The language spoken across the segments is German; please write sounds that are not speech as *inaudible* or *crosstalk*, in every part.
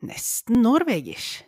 Nesten norwegisk.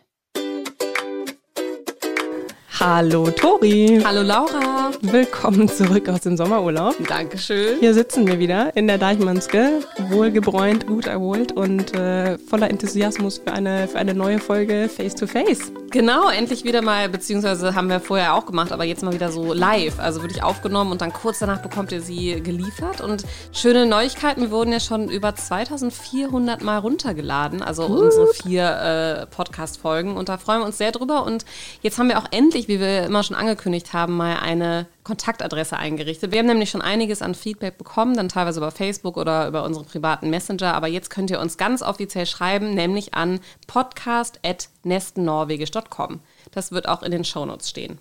Hallo Tori. Hallo Laura. Willkommen zurück aus dem Sommerurlaub. Dankeschön. Hier sitzen wir wieder in der Deichmannske, wohlgebräunt, gut erholt und äh, voller Enthusiasmus für eine, für eine neue Folge Face to Face. Genau, endlich wieder mal, beziehungsweise haben wir vorher auch gemacht, aber jetzt mal wieder so live. Also wirklich aufgenommen und dann kurz danach bekommt ihr sie geliefert. Und schöne Neuigkeiten, wir wurden ja schon über 2400 Mal runtergeladen, also uh. unsere vier äh, Podcast-Folgen. Und da freuen wir uns sehr drüber. Und jetzt haben wir auch endlich, wie wir immer schon angekündigt haben, mal eine Kontaktadresse eingerichtet. Wir haben nämlich schon einiges an Feedback bekommen, dann teilweise über Facebook oder über unsere privaten Messenger. Aber jetzt könnt ihr uns ganz offiziell schreiben, nämlich an podcast.nestennorwegisch.com. Das wird auch in den Shownotes stehen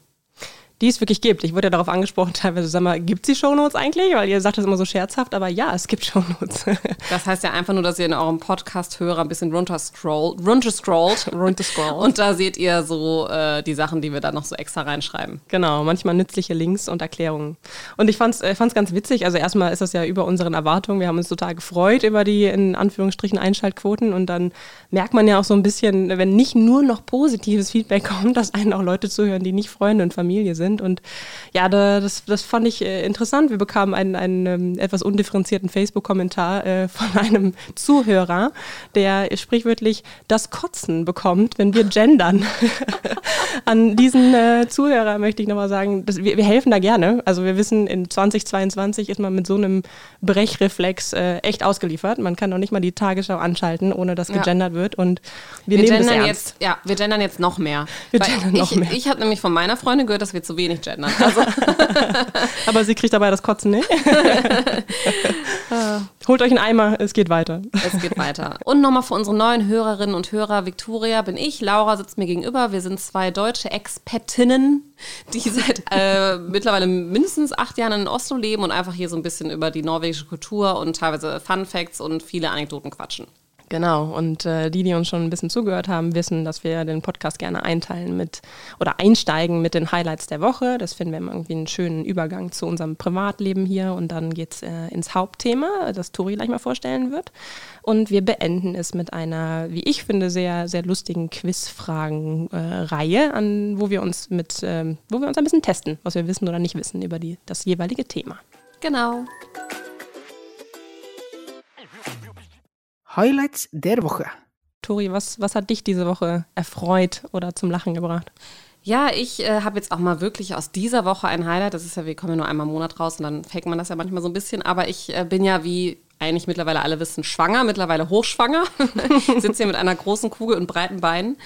die es wirklich gibt. Ich wurde ja darauf angesprochen, *laughs* teilweise, sag mal, gibt es die Shownotes eigentlich? Weil ihr sagt das immer so scherzhaft, aber ja, es gibt *laughs* Shownotes. Das heißt ja einfach nur, dass ihr in eurem Podcast-Hörer ein bisschen runterscrollt, runterscrollt, *laughs* runterscrollt. und da seht ihr so äh, die Sachen, die wir da noch so extra reinschreiben. Genau, manchmal nützliche Links und Erklärungen. Und ich fand es äh, ganz witzig, also erstmal ist das ja über unseren Erwartungen, wir haben uns total gefreut über die in Anführungsstrichen Einschaltquoten und dann merkt man ja auch so ein bisschen, wenn nicht nur noch positives Feedback kommt, dass einen auch Leute zuhören, die nicht Freunde und Familie sind sind. Und ja, das, das fand ich äh, interessant. Wir bekamen einen, einen ähm, etwas undifferenzierten Facebook-Kommentar äh, *laughs* von einem Zuhörer, der sprichwörtlich das Kotzen bekommt, wenn wir gendern. *laughs* An diesen äh, Zuhörer möchte ich nochmal sagen, dass wir, wir, helfen da gerne. Also wir wissen, in 2022 ist man mit so einem Brechreflex äh, echt ausgeliefert. Man kann noch nicht mal die Tagesschau anschalten, ohne dass gegendert ja. wird. Und wir, wir nehmen das ernst. jetzt, ja, wir gendern jetzt noch mehr. Wir gendern noch ich, mehr. Ich habe nämlich von meiner Freundin gehört, dass wir zu wenig gendern. Also *laughs* Aber sie kriegt dabei das Kotzen nicht. *laughs* Holt euch einen Eimer, es geht weiter. Es geht weiter. Und nochmal für unsere neuen Hörerinnen und Hörer, Victoria bin ich, Laura sitzt mir gegenüber. Wir sind zwei deutsche Expertinnen, die seit äh, mittlerweile mindestens acht Jahren in Oslo leben und einfach hier so ein bisschen über die norwegische Kultur und teilweise Fun Facts und viele Anekdoten quatschen. Genau, und äh, die, die uns schon ein bisschen zugehört haben, wissen, dass wir den Podcast gerne einteilen mit oder einsteigen mit den Highlights der Woche. Das finden wir immer irgendwie einen schönen Übergang zu unserem Privatleben hier und dann geht es äh, ins Hauptthema, das Tori gleich mal vorstellen wird. Und wir beenden es mit einer, wie ich finde, sehr, sehr lustigen Quizfragen-Reihe, äh, wo wir uns mit, ähm, wo wir uns ein bisschen testen, was wir wissen oder nicht wissen über die, das jeweilige Thema. Genau. Highlights der Woche. Tori, was, was hat dich diese Woche erfreut oder zum Lachen gebracht? Ja, ich äh, habe jetzt auch mal wirklich aus dieser Woche ein Highlight. Das ist ja, wir kommen ja nur einmal im Monat raus und dann fängt man das ja manchmal so ein bisschen. Aber ich äh, bin ja, wie eigentlich mittlerweile alle wissen, schwanger, mittlerweile hochschwanger. *laughs* Sitze hier mit einer großen Kugel und breiten Beinen.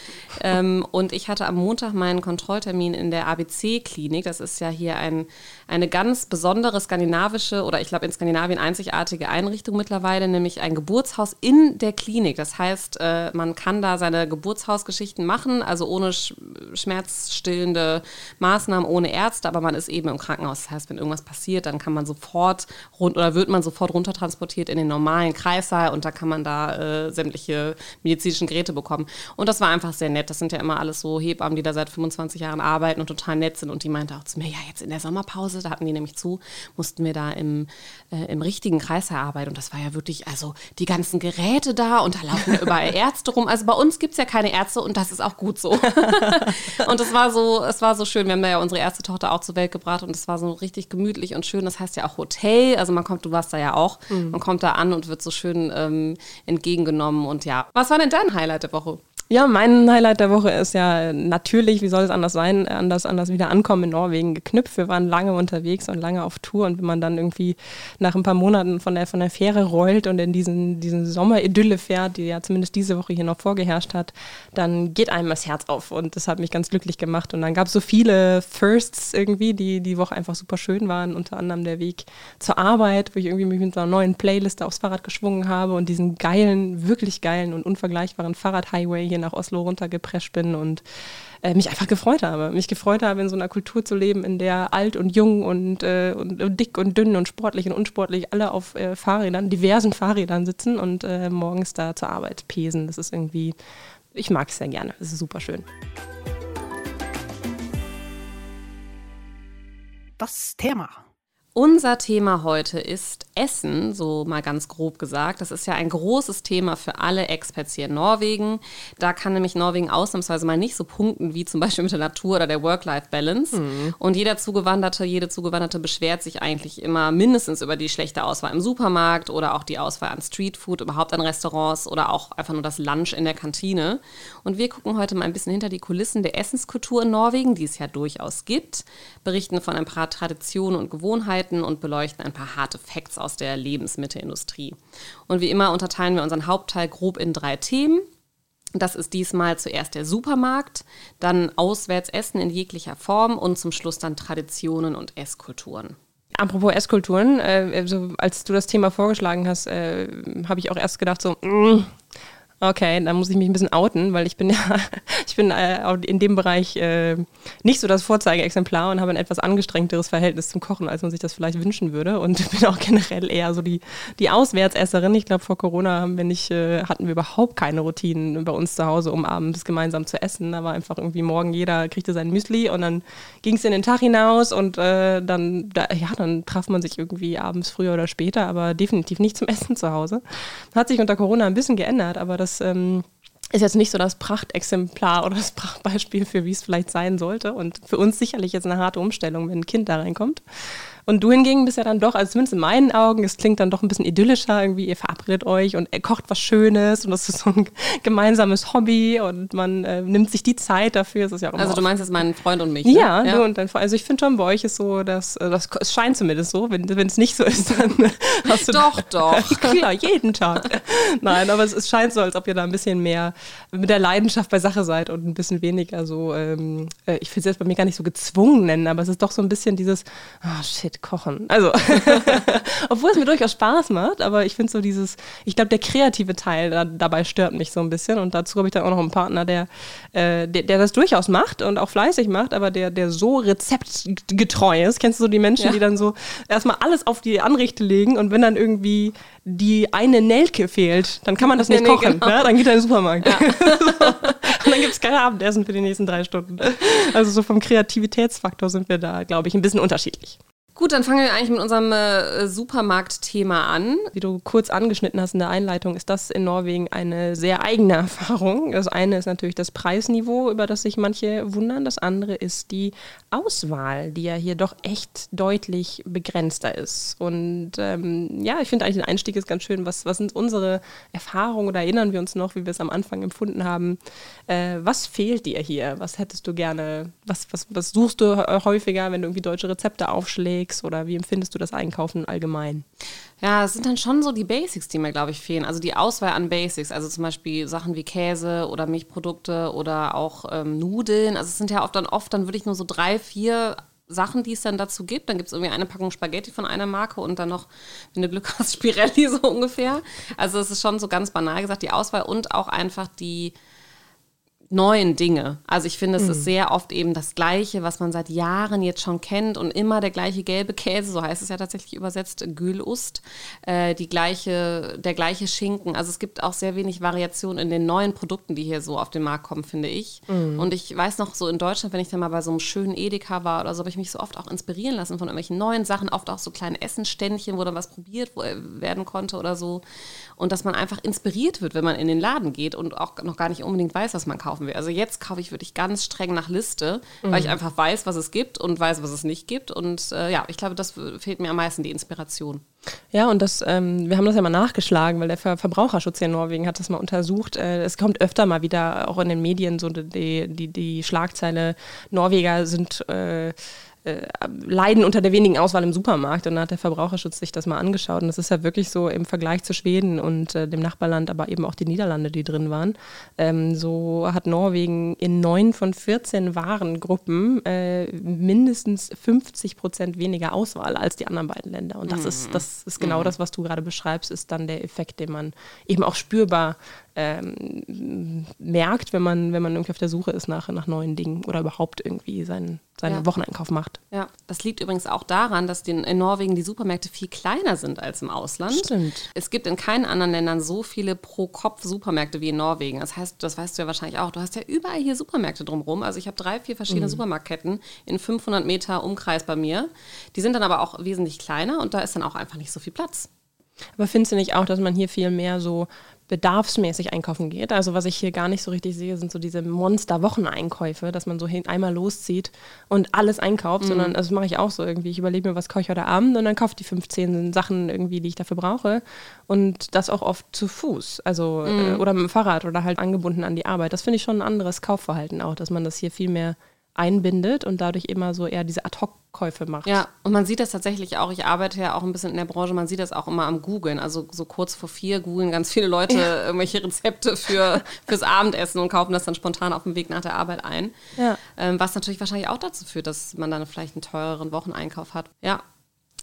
Ähm, und ich hatte am Montag meinen Kontrolltermin in der ABC-Klinik. Das ist ja hier ein, eine ganz besondere skandinavische oder ich glaube in Skandinavien einzigartige Einrichtung mittlerweile, nämlich ein Geburtshaus in der Klinik. Das heißt, äh, man kann da seine Geburtshausgeschichten machen, also ohne sch schmerzstillende Maßnahmen, ohne Ärzte, aber man ist eben im Krankenhaus. Das heißt, wenn irgendwas passiert, dann kann man sofort rund oder wird man sofort runtertransportiert geht in den normalen Kreissaal und da kann man da äh, sämtliche medizinischen Geräte bekommen. Und das war einfach sehr nett. Das sind ja immer alles so Hebammen, die da seit 25 Jahren arbeiten und total nett sind. Und die meinte auch zu mir, ja, jetzt in der Sommerpause, da hatten die nämlich zu, mussten wir da im, äh, im richtigen Kreissaal arbeiten. Und das war ja wirklich, also die ganzen Geräte da und da laufen ja überall *laughs* Ärzte rum. Also bei uns gibt es ja keine Ärzte und das ist auch gut so. *laughs* und es war so, es war so schön. Wir haben da ja unsere erste Tochter auch zur Welt gebracht und es war so richtig gemütlich und schön. Das heißt ja auch Hotel. Also man kommt, du warst da ja auch. Mhm. Man kommt kommt da an und wird so schön ähm, entgegengenommen. Und ja, was war denn dein Highlight der Woche? Ja, mein Highlight der Woche ist ja natürlich, wie soll es anders sein, anders, anders wieder ankommen in Norwegen geknüpft. Wir waren lange unterwegs und lange auf Tour und wenn man dann irgendwie nach ein paar Monaten von der, von der Fähre rollt und in diesen, diesen Sommeridylle fährt, die ja zumindest diese Woche hier noch vorgeherrscht hat, dann geht einem das Herz auf und das hat mich ganz glücklich gemacht. Und dann gab es so viele Firsts irgendwie, die die Woche einfach super schön waren, unter anderem der Weg zur Arbeit, wo ich irgendwie mich mit so einer neuen Playlist aufs Fahrrad geschwungen habe und diesen geilen, wirklich geilen und unvergleichbaren Fahrradhighway hier hier nach Oslo runtergeprescht bin und äh, mich einfach gefreut habe. Mich gefreut habe, in so einer Kultur zu leben, in der alt und jung und, äh, und, und, dick und dünn und sportlich und unsportlich alle auf äh, Fahrrädern, diversen Fahrrädern sitzen und äh, morgens da zur Arbeit pesen. Das ist irgendwie, ich mag es sehr gerne. Das ist super schön. Das Thema. Unser Thema heute ist Essen, so mal ganz grob gesagt. Das ist ja ein großes Thema für alle Experts hier in Norwegen. Da kann nämlich Norwegen ausnahmsweise mal nicht so punkten wie zum Beispiel mit der Natur oder der Work-Life-Balance. Mhm. Und jeder Zugewanderte, jede Zugewanderte beschwert sich eigentlich immer mindestens über die schlechte Auswahl im Supermarkt oder auch die Auswahl an Streetfood, überhaupt an Restaurants oder auch einfach nur das Lunch in der Kantine. Und wir gucken heute mal ein bisschen hinter die Kulissen der Essenskultur in Norwegen, die es ja durchaus gibt, berichten von ein paar Traditionen und Gewohnheiten Inhalten und beleuchten ein paar harte Facts aus der Lebensmittelindustrie. Und wie immer unterteilen wir unseren Hauptteil grob in drei Themen. Das ist diesmal zuerst der Supermarkt, dann Auswärtsessen in jeglicher Form und zum Schluss dann Traditionen und Esskulturen. Apropos Esskulturen, äh, also als du das Thema vorgeschlagen hast, äh, habe ich auch erst gedacht so, mm, Okay, dann muss ich mich ein bisschen outen, weil ich bin *laughs* ja, ich bin äh, in dem Bereich äh, nicht so das Vorzeigeexemplar und habe ein etwas angestrengteres Verhältnis zum Kochen, als man sich das vielleicht wünschen würde. Und *laughs* bin auch generell eher so die, die Auswärtsesserin. Ich glaube, vor Corona haben wir nicht, äh, hatten wir überhaupt keine Routinen bei uns zu Hause, um abends gemeinsam zu essen. Da war einfach irgendwie morgen jeder kriegte sein Müsli und dann ging es in den Tag hinaus und äh, dann, da, ja, dann traf man sich irgendwie abends früher oder später, aber definitiv nicht zum Essen zu Hause. Hat sich unter Corona ein bisschen geändert, aber das das ähm, ist jetzt nicht so das Prachtexemplar oder das Prachtbeispiel für wie es vielleicht sein sollte. Und für uns sicherlich jetzt eine harte Umstellung, wenn ein Kind da reinkommt. Und du hingegen bist ja dann doch, also zumindest in meinen Augen, es klingt dann doch ein bisschen idyllischer, irgendwie ihr verabredet euch und er kocht was Schönes und das ist so ein *laughs* gemeinsames Hobby und man äh, nimmt sich die Zeit dafür. Das ist ja auch also du meinst jetzt meinen Freund und mich? Ne? Ja, ja, und dein Freund. Also ich finde schon bei euch ist so, dass äh, das es scheint zumindest so, wenn es nicht so ist, dann *laughs* hast du Doch, doch. *laughs* Klar, jeden Tag. Nein, aber es, es, scheint so, als ob ihr da ein bisschen mehr mit der Leidenschaft bei Sache seid und ein bisschen weniger so, ähm, äh, ich will es jetzt bei mir gar nicht so gezwungen nennen, aber es ist doch so ein bisschen dieses, oh shit, kochen. Also, *laughs* obwohl es mir durchaus Spaß macht, aber ich finde so dieses, ich glaube, der kreative Teil da, dabei stört mich so ein bisschen. Und dazu habe ich dann auch noch einen Partner, der, äh, der, der, das durchaus macht und auch fleißig macht, aber der, der so rezeptgetreu ist. Kennst du so die Menschen, ja. die dann so erstmal alles auf die Anrichte legen und wenn dann irgendwie die eine Nelke fehlt, dann kann man das nicht nee, kochen. Genau. Ne? Dann geht er in den Supermarkt. Ja. *laughs* und dann gibt es kein Abendessen für die nächsten drei Stunden. Also so vom Kreativitätsfaktor sind wir da, glaube ich, ein bisschen unterschiedlich. Gut, dann fangen wir eigentlich mit unserem äh, Supermarktthema an. Wie du kurz angeschnitten hast in der Einleitung, ist das in Norwegen eine sehr eigene *laughs* Erfahrung. Das eine ist natürlich das Preisniveau, über das sich manche wundern. Das andere ist die Auswahl, die ja hier doch echt deutlich begrenzter ist. Und ähm, ja, ich finde eigentlich den Einstieg ist ganz schön. Was, was sind unsere Erfahrungen oder erinnern wir uns noch, wie wir es am Anfang empfunden haben? Äh, was fehlt dir hier? Was hättest du gerne? Was, was, was suchst du häufiger, wenn du irgendwie deutsche Rezepte aufschlägst? Unterwegs oder wie empfindest du das Einkaufen allgemein? Ja, es sind dann schon so die Basics, die mir, glaube ich, fehlen. Also die Auswahl an Basics, also zum Beispiel Sachen wie Käse oder Milchprodukte oder auch ähm, Nudeln. Also es sind ja oft dann oft dann wirklich nur so drei, vier Sachen, die es dann dazu gibt. Dann gibt es irgendwie eine Packung Spaghetti von einer Marke und dann noch, wenn du Glück hast, *laughs* Spirelli so ungefähr. Also es ist schon so ganz banal gesagt, die Auswahl und auch einfach die neuen Dinge. Also ich finde, es mhm. ist sehr oft eben das Gleiche, was man seit Jahren jetzt schon kennt und immer der gleiche gelbe Käse, so heißt es ja tatsächlich übersetzt, Gülust, äh, die gleiche, der gleiche Schinken. Also es gibt auch sehr wenig Variation in den neuen Produkten, die hier so auf den Markt kommen, finde ich. Mhm. Und ich weiß noch so in Deutschland, wenn ich dann mal bei so einem schönen Edeka war oder so, habe ich mich so oft auch inspirieren lassen von irgendwelchen neuen Sachen, oft auch so kleine Essenständchen, wo dann was probiert werden konnte oder so. Und dass man einfach inspiriert wird, wenn man in den Laden geht und auch noch gar nicht unbedingt weiß, was man kauft kaufen will. Also jetzt kaufe ich wirklich ganz streng nach Liste, mhm. weil ich einfach weiß, was es gibt und weiß, was es nicht gibt. Und äh, ja, ich glaube, das fehlt mir am meisten, die Inspiration. Ja, und das, ähm, wir haben das ja mal nachgeschlagen, weil der Ver Verbraucherschutz hier in Norwegen hat das mal untersucht. Äh, es kommt öfter mal wieder auch in den Medien so die, die, die Schlagzeile, Norweger sind äh, leiden unter der wenigen Auswahl im Supermarkt. Und dann hat der Verbraucherschutz sich das mal angeschaut. Und das ist ja wirklich so im Vergleich zu Schweden und äh, dem Nachbarland, aber eben auch die Niederlande, die drin waren. Ähm, so hat Norwegen in neun von 14 Warengruppen äh, mindestens 50 Prozent weniger Auswahl als die anderen beiden Länder. Und das, mhm. ist, das ist genau mhm. das, was du gerade beschreibst, ist dann der Effekt, den man eben auch spürbar ähm, merkt, wenn man, wenn man irgendwie auf der Suche ist nach, nach neuen Dingen oder überhaupt irgendwie seinen, seinen Ja. Wocheneinkauf macht. Ja, das liegt übrigens auch daran, dass die, in Norwegen die Supermärkte viel kleiner sind als im Ausland. Stimmt. Es gibt in keinen anderen Ländern so viele Pro-Kopf-Supermärkte wie in Norwegen. Das heißt, das weißt du ja wahrscheinlich auch, du hast ja überall hier Supermärkte drumherum. Also ich habe drei, vier verschiedene Supermarktketten in 500 Meter Umkreis bei mir. Die sind dann aber auch wesentlich kleiner und da ist dann auch einfach nicht so viel Platz. Aber findest du nicht auch, dass man hier viel mehr so bedarfsmäßig einkaufen geht? Also was ich hier gar nicht so richtig sehe, sind so diese Monster-Wocheneinkäufe, dass man so hin, einmal loszieht und alles einkauft, sondern also das mache ich auch so irgendwie. Ich überlege mir, was kaufe ich heute Abend und dann kaufe ich die 15 Sachen irgendwie, die ich dafür brauche und das auch oft zu Fuß, also äh, oder mit dem Fahrrad oder halt angebunden an die Arbeit. Das finde ich schon ein anderes Kaufverhalten auch, dass man das hier viel mehr einbindet und dadurch immer so eher diese Ad-Hoc-Käufe macht. Ja, und man sieht das tatsächlich auch, ich arbeite ja auch ein bisschen in der Branche, man sieht das auch immer am Googeln. Also so kurz vor vier googeln ganz viele Leute *laughs* irgendwelche Rezepte für, fürs Abendessen und kaufen das dann spontan auf dem Weg nach der Arbeit ein. Ja. Ähm, was natürlich wahrscheinlich auch dazu führt, dass man dann vielleicht einen teureren Wocheneinkauf hat. Ja.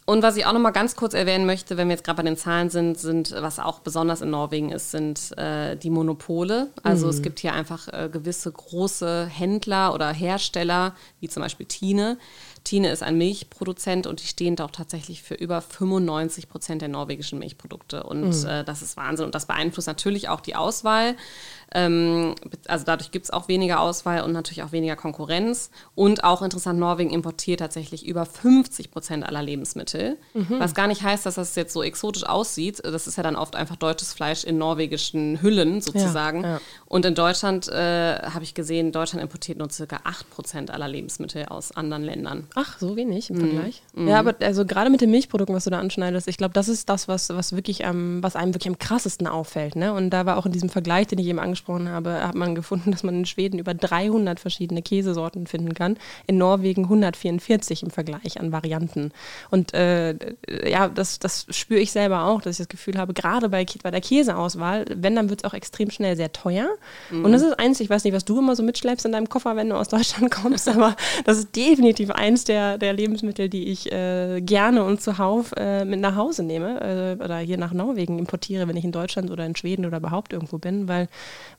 Und was ich auch noch mal ganz kurz erwähnen möchte, wenn wir jetzt gerade bei den Zahlen sind, sind, was auch besonders in Norwegen ist, sind äh, die Monopole. Also es gibt hier einfach äh, gewisse große Händler oder Hersteller, wie zum Beispiel Tine. Tine ist ein Milchproduzent und die stehen auch tatsächlich für über 95 Prozent der norwegischen Milchprodukte. Und äh, das ist Wahnsinn. Und das beeinflusst natürlich auch die Auswahl. Ähm, also dadurch gibt es auch weniger Auswahl und natürlich auch weniger Konkurrenz. Und auch interessant, Norwegen importiert tatsächlich über 50 Prozent aller Lebensmittel. Was gar nicht heißt, dass das jetzt so exotisch aussieht. Das ist ja dann oft einfach deutsches Fleisch in norwegischen Hüllen sozusagen. ja. Und in Deutschland äh, habe ich gesehen, Deutschland importiert nur circa 8 Prozent aller Lebensmittel aus anderen Ländern. Ach, so wenig im Vergleich. Ja, aber also gerade mit den Milchprodukten, was du da anschneidest, ich glaube, das ist das, was, was wirklich am, was einem wirklich am krassesten auffällt. Ne? Und da war auch in diesem Vergleich, den ich eben angesprochen habe, hat man gefunden, dass man in Schweden über 300 verschiedene Käsesorten finden kann. In Norwegen 144 im Vergleich an Varianten. Und äh, ja, das, das spüre ich selber auch, dass ich das Gefühl habe, gerade bei, bei der Käseauswahl, wenn, dann wird es auch extrem schnell sehr teuer. Und das ist eins, ich weiß nicht, was du immer so mitschleppst in deinem Koffer, wenn du aus Deutschland *laughs* kommst, aber das ist definitiv eins der, der Lebensmittel, die ich äh, gerne und zuhauf äh, mit nach Hause nehme äh, oder hier nach Norwegen importiere, wenn ich in Deutschland oder in Schweden oder überhaupt irgendwo bin, weil,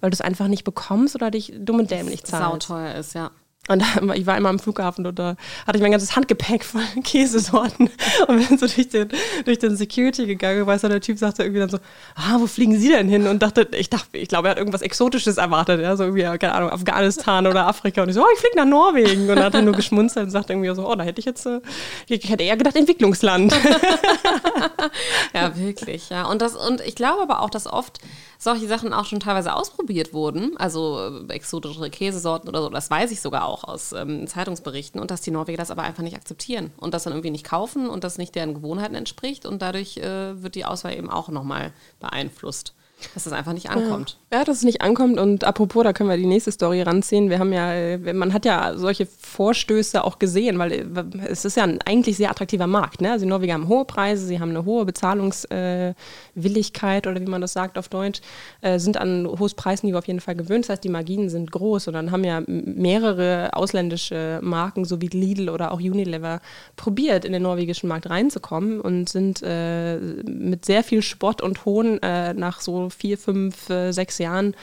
weil du es einfach nicht bekommst oder dich dumm und dämlich zahlst. Sauteuer ist, ja. Und ich war einmal am Flughafen und da hatte ich mein ganzes Handgepäck voll *laughs* Käsesorten und bin so durch den, durch den Security gegangen, weil so der Typ sagte irgendwie dann so, ah, wo fliegen Sie denn hin? Und dachte, ich dachte, ich glaube, er hat irgendwas Exotisches erwartet, ja, so irgendwie, keine Ahnung, Afghanistan oder Afrika. Und ich so, oh, ich fliege nach Norwegen. Und dann hat er nur geschmunzelt und sagte irgendwie so, oh, da hätte ich jetzt, äh, ich hätte eher gedacht Entwicklungsland. *laughs* Ja, wirklich, ja. Und, das, und ich glaube aber auch, dass oft solche Sachen auch schon teilweise ausprobiert wurden, also äh, exotische Käsesorten oder so, das weiß ich sogar auch aus ähm, Zeitungsberichten, und dass die Norweger das aber einfach nicht akzeptieren und das dann irgendwie nicht kaufen und das nicht deren Gewohnheiten entspricht und dadurch äh, wird die Auswahl eben auch nochmal beeinflusst, dass das einfach nicht ankommt. Ja, dass es nicht ankommt und apropos, da können wir die nächste Story ranziehen. Wir haben ja, äh, man hat ja solche Vorstöße auch gesehen, weil äh, es ist ja ein eigentlich sehr attraktiver Markt. Ne? Also die Norweger haben hohe Preise, sie haben eine hohe Bezahlungswilligkeit oder wie man das sagt auf Deutsch, äh, sind an ein hohes Preisniveau auf jeden Fall gewöhnt. Das heißt, die Marginen sind groß und dann haben ja mehrere ausländische Marken, so wie Lidl oder auch Unilever, probiert, in den norwegischen Markt reinzukommen und sind äh, mit sehr viel Spott und Hohn äh, nach so vier, fünf, äh, sechs Jahren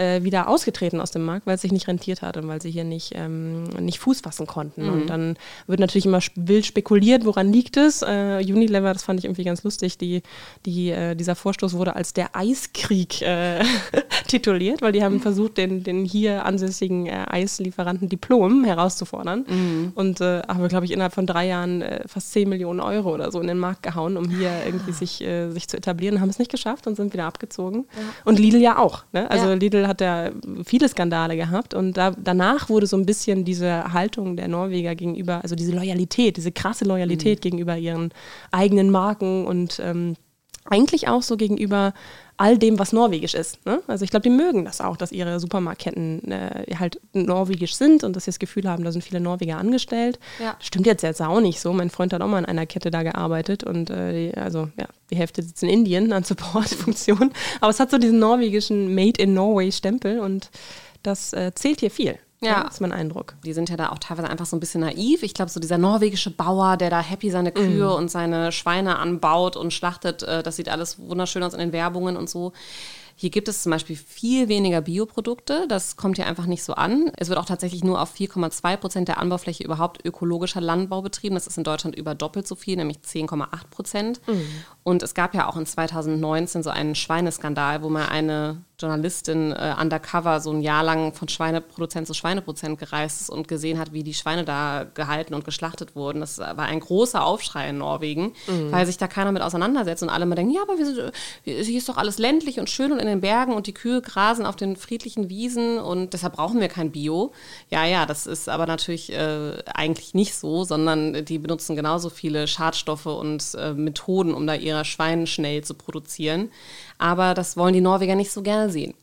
äh, wieder ausgetreten aus dem Markt, weil es sich nicht rentiert hat und weil sie hier nicht, ähm, nicht Fuß fassen konnten. Und dann wird natürlich immer wild spekuliert, woran liegt es. Äh, Unilever, das fand ich irgendwie ganz lustig, die, die, äh, dieser Vorstoß wurde als der Eiskrieg äh, *laughs* tituliert, weil die haben versucht, den, den hier ansässigen äh, Eislieferanten Diplom herauszufordern und äh, haben, glaube ich, innerhalb von drei Jahren fast 10 Millionen Euro oder so in den Markt gehauen, um hier irgendwie sich, sich zu etablieren, haben es nicht geschafft und sind wieder abgezogen. Und Lidl ja auch. Ne? Also Ja. Lidl hat ja viele Skandale gehabt und da, danach wurde so ein bisschen diese Haltung der Norweger gegenüber, also diese Loyalität, diese krasse Loyalität gegenüber ihren eigenen Marken und ähm, eigentlich auch so gegenüber all dem, was norwegisch ist. Ne? Also ich glaube, die mögen das auch, dass ihre Supermarktketten äh, halt norwegisch sind und dass sie das Gefühl haben, da sind viele Norweger angestellt. Ja. Stimmt jetzt jetzt auch nicht so. Mein Freund hat auch mal in einer Kette da gearbeitet und äh, die, also ja, die Hälfte sitzt in Indien an Support-Funktion. *laughs* Aber es hat so diesen norwegischen Made in Norway Stempel und das äh, zählt hier viel. Ja. Das ist mein Eindruck. Die sind ja da auch teilweise einfach so ein bisschen naiv. Ich glaube, so dieser norwegische Bauer, der da happy seine Kühe und seine Schweine anbaut und schlachtet, äh, das sieht alles wunderschön aus in den Werbungen und so. Hier gibt es zum Beispiel viel weniger Bioprodukte. Das kommt hier einfach nicht so an. Es wird auch tatsächlich nur auf 4,2 Prozent der Anbaufläche überhaupt ökologischer Landbau betrieben. Das ist in Deutschland über doppelt so viel, nämlich 10,8 Prozent. Mhm. Und es gab ja auch in 2019 so einen Schweineskandal, wo mal eine Journalistin äh, undercover so ein Jahr lang von Schweineproduzent zu Schweineproduzent gereist ist und gesehen hat, wie die Schweine da gehalten und geschlachtet wurden. Das war ein großer Aufschrei in Norwegen, mhm. weil sich da keiner mit auseinandersetzt und alle mal denken, ja, aber sind, hier ist doch alles ländlich und schön und in den Bergen und die Kühe grasen auf den friedlichen Wiesen und deshalb brauchen wir kein Bio. Ja, ja, das ist aber natürlich äh, eigentlich nicht so, sondern die benutzen genauso viele Schadstoffe und äh, Methoden, um da ihre Schweine schnell zu produzieren. Aber das wollen die Norweger nicht so gerne sehen.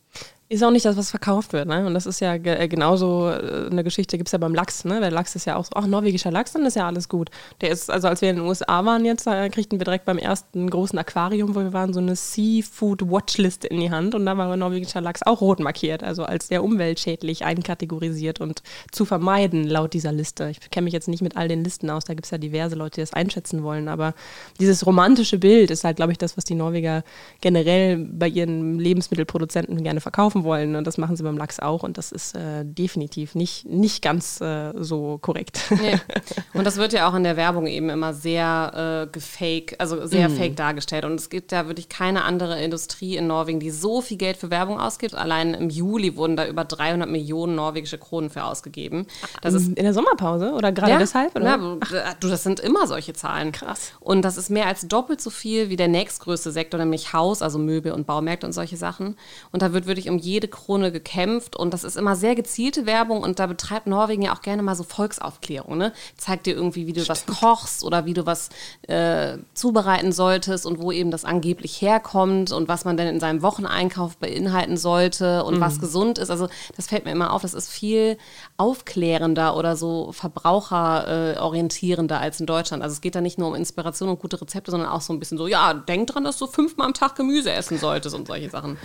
Ist auch nicht das, was verkauft wird, ne? Und das ist ja ge äh, genauso äh, eine Geschichte, gibt es ja beim Lachs, ne? Der Lachs ist ja auch so, ach, norwegischer Lachs, dann ist ja alles gut. Der ist, also als wir in den USA waren jetzt, da kriegten wir direkt beim ersten großen Aquarium, wo wir waren, so eine Seafood Watchlist in die Hand und da war norwegischer Lachs auch rot markiert, also als sehr umweltschädlich einkategorisiert und zu vermeiden laut dieser Liste. Ich kenne mich jetzt nicht mit all den Listen aus, da gibt es ja diverse Leute, die das einschätzen wollen, aber dieses romantische Bild ist halt, glaube ich, das, was die Norweger generell bei ihren Lebensmittelproduzenten gerne verkaufen verkaufen wollen. Und das machen sie beim Lachs auch. Und das ist äh, definitiv nicht, nicht ganz äh, so korrekt. Nee. *laughs* Und das wird ja auch in der Werbung eben immer sehr äh, gefake, also sehr mm. fake dargestellt. Und es gibt ja wirklich keine andere Industrie in Norwegen, die so viel Geld für Werbung ausgibt. Allein im Juli wurden da über 300 Millionen norwegische Kronen für ausgegeben. Das ist in der Sommerpause oder gerade ja, deshalb? Oder? Ja, du, das sind immer solche Zahlen. Krass. Und das ist mehr als doppelt so viel wie der nächstgrößte Sektor, nämlich Haus, also Möbel und Baumärkte und solche Sachen. Und da wird wirklich um jede Krone gekämpft und das ist immer sehr gezielte Werbung und da betreibt Norwegen ja auch gerne mal so Volksaufklärung. Ne? Zeigt dir irgendwie, wie du Stimmt. was kochst oder wie du was äh, zubereiten solltest und wo eben das angeblich herkommt und was man denn in seinem Wocheneinkauf beinhalten sollte und mhm. was gesund ist. Also das fällt mir immer auf, das ist viel aufklärender oder so verbraucherorientierender äh, als in Deutschland. Also es geht da nicht nur um Inspiration und gute Rezepte, sondern auch so ein bisschen so, ja, denk dran, dass du fünfmal am Tag Gemüse essen solltest und solche Sachen.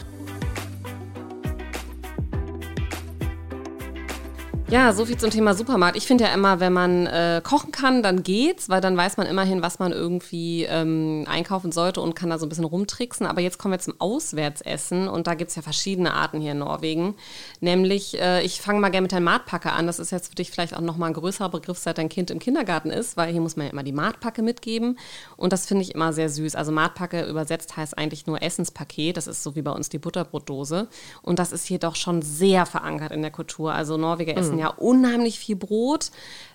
Ja, so viel zum Thema Supermarkt. Ich finde ja immer, wenn man äh, kochen kann, dann geht's, weil dann weiß man immerhin, was man irgendwie ähm, einkaufen sollte und kann da so ein bisschen rumtricksen. Aber jetzt kommen wir zum Auswärtsessen und da gibt's ja verschiedene Arten hier in Norwegen. Nämlich, äh, ich fange mal gerne mit deinem Matpacker an. Das ist jetzt für dich vielleicht auch nochmal ein größerer Begriff, seit dein Kind im Kindergarten ist, weil hier muss man ja immer die Matpacke mitgeben. Und das finde ich immer sehr süß. Also Matpacke übersetzt heißt eigentlich nur Essenspaket. Das ist so wie bei uns die Butterbrotdose. Und das ist hier doch schon sehr verankert in der Kultur. Also Norweger essen mhm ja unheimlich viel Brot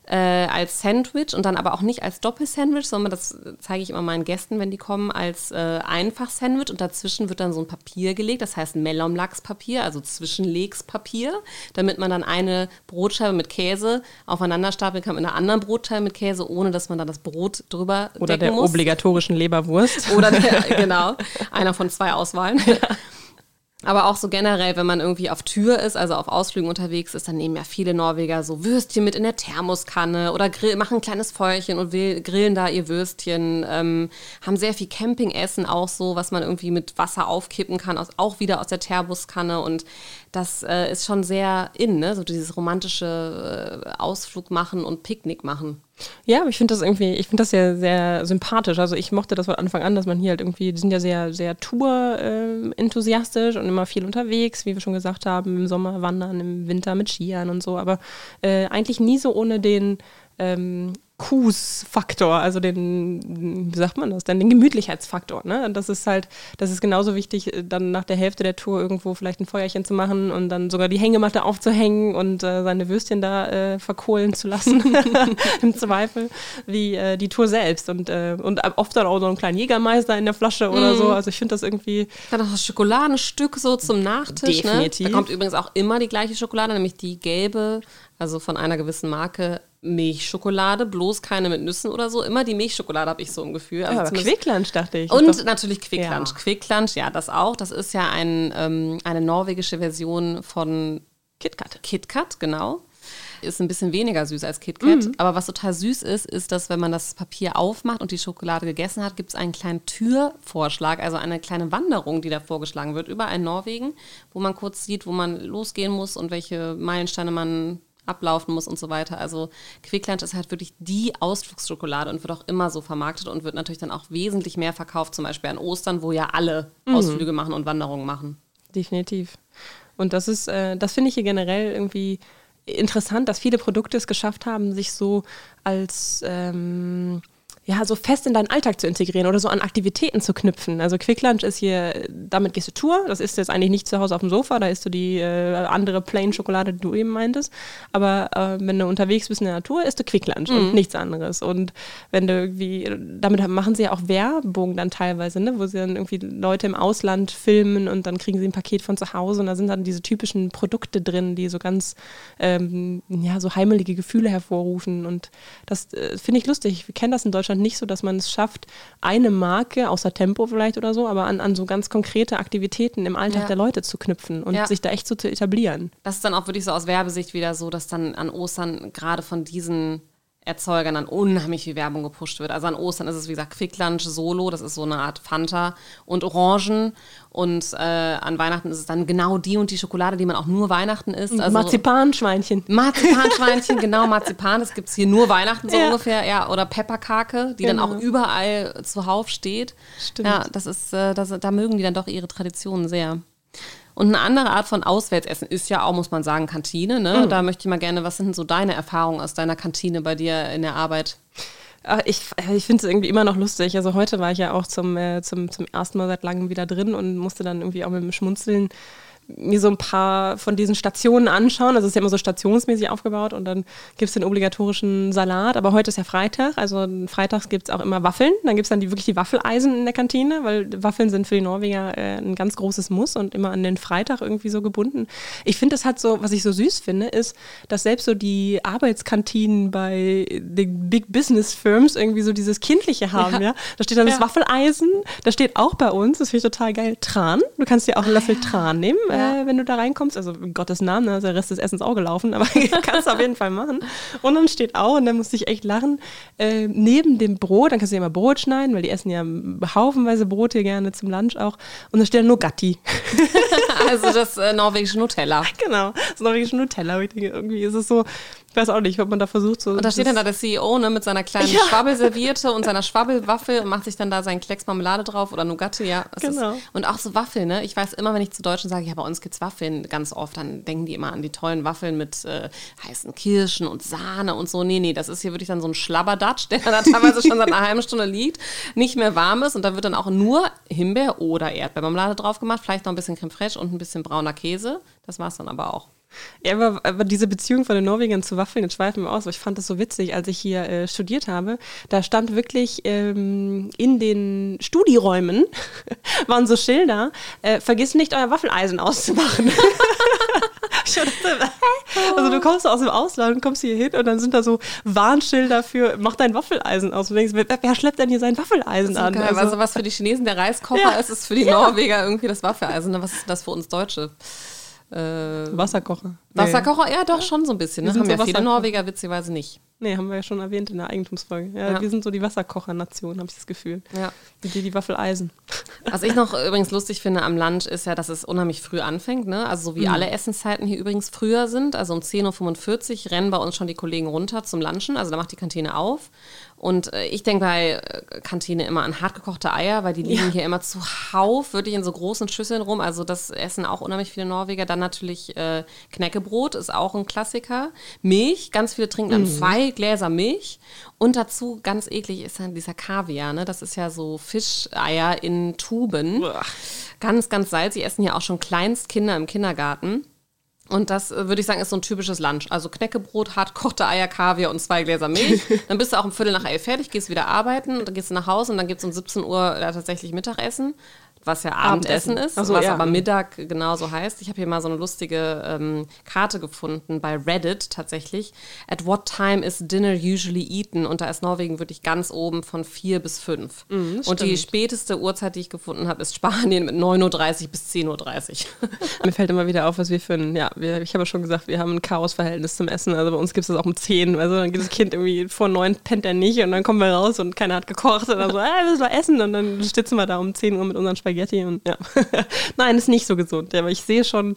äh, als Sandwich und dann aber auch nicht als Doppelsandwich, sondern das zeige ich immer meinen Gästen, wenn die kommen, als äh, Einfach-Sandwich und dazwischen wird dann so ein Papier gelegt, das heißt Mellomlachspapier, also Zwischenlegspapier, damit man dann eine Brotscheibe mit Käse aufeinander stapeln kann mit einer anderen Brotscheibe mit Käse, ohne dass man dann das Brot drüber Oder der muss. obligatorischen Leberwurst. Oder der, *laughs* genau, einer von zwei Auswahlen. Aber auch so generell, wenn man irgendwie auf Tür ist, also auf Ausflügen unterwegs ist, dann nehmen ja viele Norweger so Würstchen mit in der Thermoskanne oder grill, machen ein kleines Feuerchen und grillen da ihr Würstchen. Ähm, haben sehr viel Campingessen auch so, was man irgendwie mit Wasser aufkippen kann, aus, auch wieder aus der Thermoskanne. Und das äh, ist schon sehr in, ne? so dieses romantische äh, Ausflug machen und Picknick machen. Ja, ich finde das irgendwie, ich finde das ja sehr sympathisch. Also ich mochte das von Anfang an, dass man hier halt irgendwie, die sind ja sehr, sehr Tour-enthusiastisch äh, und immer viel unterwegs, wie wir schon gesagt haben, im Sommer wandern, im Winter mit Skiern und so, aber äh, eigentlich nie so ohne den ähm, Kus-Faktor, also den, wie sagt man das denn, den Gemütlichkeitsfaktor. Ne? Das ist halt, das ist genauso wichtig, äh, dann nach der Hälfte der Tour irgendwo vielleicht ein Feuerchen zu machen und dann sogar die Hängematte aufzuhängen und äh, seine Würstchen da äh, verkohlen zu lassen, *laughs* *laughs* im Zweifel, wie äh, die Tour selbst. Und, äh, und oft dann auch so einen kleinen Jägermeister in der Flasche oder mm. so. Also ich finde das irgendwie. Dann noch das Schokoladenstück so zum Nachtisch. Definitiv. Ne? Da kommt übrigens auch immer die gleiche Schokolade, nämlich die gelbe, also von einer gewissen Marke Milchschokolade, bloß keine mit Nüssen oder so. Immer die Milchschokolade habe ich so im Gefühl. Also ja, Quicklunch dachte ich. Und natürlich Quicklunch. Ja. Quicklunch, ja, das auch. Das ist ja ein, ähm, eine norwegische Version von KitKat. KitKat, genau. Ist ein bisschen weniger süß als KitKat. Mhm. Aber was total süß ist, ist, dass wenn man das Papier aufmacht und die Schokolade gegessen hat, gibt es einen kleinen Türvorschlag, also eine kleine Wanderung, die da vorgeschlagen wird, überall in Norwegen, wo man kurz sieht, wo man losgehen muss und welche Meilensteine man ablaufen muss und so weiter. Also Quick Lunch ist halt wirklich die Ausflugsschokolade und wird auch immer so vermarktet und wird natürlich dann auch wesentlich mehr verkauft, zum Beispiel an Ostern, wo ja alle mhm. Ausflüge machen und Wanderungen machen. definitiv. Und das ist, äh, das finde ich hier generell irgendwie interessant, dass viele Produkte es geschafft haben, sich so als ähm, ja, so fest in deinen Alltag zu integrieren oder so an Aktivitäten zu knüpfen. Also Quick Lunch ist hier, damit gehst du Tour. Das ist jetzt eigentlich nicht zu Hause auf dem Sofa, da isst du die äh, andere Plain Schokolade, die du eben meintest. Aber äh, wenn du unterwegs bist in der Natur, isst du Quick Lunch mhm. und nichts anderes. Und wenn du irgendwie, damit machen sie ja auch Werbung dann teilweise, ne, wo sie dann irgendwie Leute im Ausland filmen und dann kriegen sie ein Paket von zu Hause und da sind dann diese typischen Produkte drin, die so ganz, ähm, ja, so heimelige Gefühle hervorrufen. Und das äh, finde ich lustig. Wir kennen das in Deutschland Deutschland nicht so, dass man es schafft, eine Marke, außer Tempo vielleicht oder so, aber an, an so ganz konkrete Aktivitäten im Alltag ja. der Leute zu knüpfen und ja. sich da echt so zu etablieren. Das ist dann auch wirklich so aus Werbesicht wieder so, dass dann an Ostern gerade von diesen Erzeugern dann unheimlich viel Werbung gepusht wird. Also an Ostern ist es, wie gesagt, Quick Lunch Solo, das ist so eine Art Fanta und Orangen. Und äh, an Weihnachten ist es dann genau die und die Schokolade, die man auch nur Weihnachten isst. Also Marzipanschweinchen. Marzipanschweinchen, genau, *laughs* Marzipan, das gibt es hier nur Weihnachten so ja. ungefähr. Ja, oder Pepperkake, die genau. dann auch überall zuhauf steht. Stimmt. Ja, das ist, äh, das, da mögen die dann doch ihre Traditionen sehr. Und eine andere Art von Auswärtsessen ist ja auch, muss man sagen, Kantine. Ne? Mhm. Da möchte ich mal gerne, was sind denn so deine Erfahrungen aus deiner Kantine bei dir in der Arbeit? Ich, ich finde es irgendwie immer noch lustig. Also heute war ich ja auch zum, äh, zum, zum ersten Mal seit langem wieder drin und musste dann irgendwie auch mit dem Schmunzeln mir so ein paar von diesen Stationen anschauen. Also es ist ja immer so stationsmäßig aufgebaut und dann gibt es den obligatorischen Salat. Aber heute ist ja Freitag, also freitags gibt es auch immer Waffeln. Dann gibt es dann die, wirklich die Waffeleisen in der Kantine, weil Waffeln sind für die Norweger äh, ein ganz großes Muss und immer an den Freitag irgendwie so gebunden. Ich finde, das hat so, was ich so süß finde, ist, dass selbst so die Arbeitskantinen bei den Big Business Firms irgendwie so dieses Kindliche haben. Ja. ja? Da steht dann ja. das Waffeleisen, da steht auch bei uns, das finde ich total geil, Tran. Du kannst dir auch einen Löffel ah, ja. Tran nehmen ja. äh, wenn du da reinkommst. Also in Gottes Namen, ne, der Rest des Essens auch gelaufen, aber *laughs* kannst du auf jeden Fall machen. Und dann steht auch, und da musste ich echt lachen, äh, neben dem Brot, dann kannst du ja immer Brot schneiden, weil die essen ja haufenweise Brot hier gerne zum Lunch auch. Und dann steht da nur Gatti. *laughs* also das äh, norwegische Nutella. Genau, das norwegische Nutella. Ich denke, irgendwie ist es so, weiß auch nicht, ob man da versucht so. Und da steht dann da der CEO ne, mit seiner kleinen ja. Schwabbelserviette und seiner Schwabbelwaffel und macht sich dann da seinen Klecks Marmelade drauf oder Nougatte, ja. Genau. Ist, und auch so Waffeln, ne? Ich weiß immer, wenn ich zu Deutschen sage, ja, bei uns gibt's Waffeln, ganz oft, dann denken die immer an die tollen Waffeln mit äh, heißen Kirschen und Sahne und so. Nee, nee, das ist hier wirklich dann so ein Schlabberdatsch, der da teilweise schon seit einer halben Stunde liegt, nicht mehr warm ist und da wird dann auch nur Himbeer oder Erdbeermarmelade drauf gemacht, vielleicht noch ein bisschen Creme fraiche und ein bisschen brauner Käse. Das war's dann aber auch. Ja, aber, aber, diese Beziehung von den Norwegern zu Waffeln, jetzt schweifen wir aus, aber ich fand das so witzig, als ich hier äh, studiert habe. Da stand wirklich ähm, in den Studieräumen *laughs* waren so Schilder, äh, vergiss nicht, euer Waffeleisen auszumachen. *laughs* also du kommst aus dem Ausland und kommst hier hin und dann sind da so Warnschilder für, mach dein Waffeleisen aus. Und denkst, wer, wer schleppt denn hier sein Waffeleisen an? Geil, also, also, was für die Chinesen der Reiskocher ja. ist, ist für die ja. Norweger irgendwie das Waffeleisen. Was ist das für uns Deutsche? Äh, Wasserkocher. Wasserkocher, ja, doch schon so ein bisschen. Ne? Haben so ja viele Norweger witzigerweise nicht. Nee, haben wir ja schon erwähnt in der Eigentumsfolge. Ja, ja. wir sind so die Wasserkocher-Nation, habe ich das Gefühl. Ja. Die, die Waffeleisen. Was ich noch übrigens lustig finde am Lunch ist ja, dass es unheimlich früh anfängt. Ne? Also so wie mhm. alle Essenszeiten hier übrigens früher sind. Also um 10.45 Uhr rennen bei uns schon die Kollegen runter zum Lunchen. Also da macht die Kantine auf. Und äh, ich denke bei äh, Kantine immer an hartgekochte Eier, weil die liegen ja. hier immer zuhauf, wirklich in so großen Schüsseln rum. Also das essen auch unheimlich viele Norweger. Dann natürlich äh, Knäckebrot ist auch ein Klassiker. Milch, ganz viele trinken dann mhm. zwei Gläser Milch. Und dazu, ganz eklig, ist dann dieser Kaviar. Ne? Das ist ja so Fischeier in Tuben. Uah. Ganz, ganz salzig. Essen hier auch schon Kleinstkinder im Kindergarten. Und das äh, würde ich sagen, ist so ein typisches Lunch. Also Knäckebrot, hartkochte Eier, Kaviar und zwei Gläser Milch. *laughs* Dann bist du auch um Viertel nach elf fertig, gehst wieder arbeiten, dann gehst du nach Hause und dann gibt es um 17 Uhr tatsächlich Mittagessen was ja Abendessen, Abendessen. ist, so, was ja. aber Mittag genauso heißt. Ich habe hier mal so eine lustige ähm, Karte gefunden bei Reddit tatsächlich. At what time is dinner usually eaten? Und da ist Norwegen wirklich ganz oben von vier bis fünf. Mhm, und die späteste Uhrzeit, die ich gefunden habe, ist Spanien mit 9.30 Uhr bis 10.30 Uhr. *laughs* Mir fällt immer wieder auf, was wir für ein, ja, wir, ich habe ja schon gesagt, wir haben ein Chaosverhältnis zum Essen. Also bei uns gibt es das auch um 10. Also dann geht das Kind irgendwie vor 9 pennt er nicht und dann kommen wir raus und keiner hat gekocht und dann so, *laughs* äh, müssen wir essen und dann sitzen wir da um 10 Uhr mit unseren Spaghetti und ja. *laughs* Nein, ist nicht so gesund, aber ich sehe schon,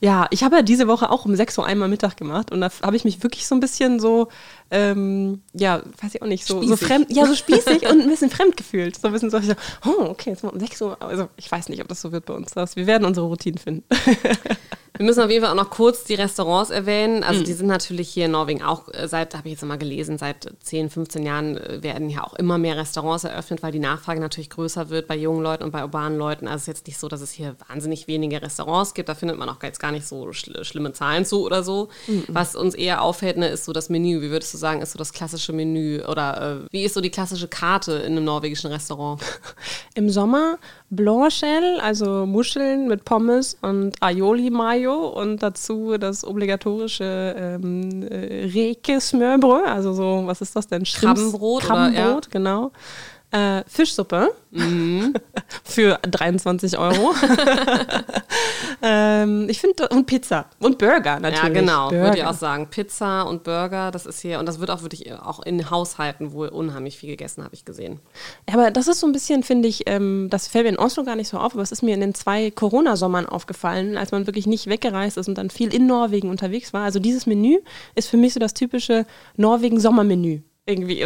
Ja, ich habe ja diese Woche auch um 6 Uhr einmal Mittag gemacht und da habe ich mich wirklich so ein bisschen so, ähm, ja, weiß ich auch nicht, so, so fremd, ja, so *laughs* spießig und ein bisschen fremd gefühlt. So ein bisschen so, oh, okay, jetzt mal um 6 Uhr. Also ich weiß nicht, ob das so wird bei uns. Das, wir werden unsere Routinen finden. *laughs* Wir müssen auf jeden Fall auch noch kurz die Restaurants erwähnen. Also mhm. die sind natürlich hier in Norwegen auch äh, seit, habe ich jetzt mal gelesen, seit 10, 15 Jahren äh, werden ja auch immer mehr Restaurants eröffnet, weil die Nachfrage natürlich größer wird bei jungen Leuten und bei urbanen Leuten. Also es ist jetzt nicht so, dass es hier wahnsinnig wenige Restaurants gibt. Da findet man auch jetzt gar nicht so schl schlimme Zahlen zu oder so. Mhm. Was uns eher auffällt, ne, ist so das Menü. Wie würdest du sagen, ist so das klassische Menü oder äh, wie ist so die klassische Karte in einem norwegischen Restaurant? Im Sommer Blanchel, also Muscheln mit Pommes und Aioli Mayo und dazu das obligatorische ähm, äh, Reke Smørbrød, also so, was ist das denn? Krabbenbrot, Krabbenbrot, ja. genau. Äh, Fischsuppe mhm. *laughs* für 23 Euro. *laughs* ähm, ich finde, und Pizza und Burger natürlich. Ja, genau, würde ich auch sagen. Pizza und Burger, das ist hier, und das wird auch wirklich auch in Haushalten wohl unheimlich viel gegessen, habe ich gesehen. Aber das ist so ein bisschen, finde ich, ähm, das fällt mir in Oslo gar nicht so auf, aber es ist mir in den zwei Corona-Sommern aufgefallen, als man wirklich nicht weggereist ist und dann viel in Norwegen unterwegs war. Also dieses Menü ist für mich so das typische Norwegen-Sommermenü irgendwie.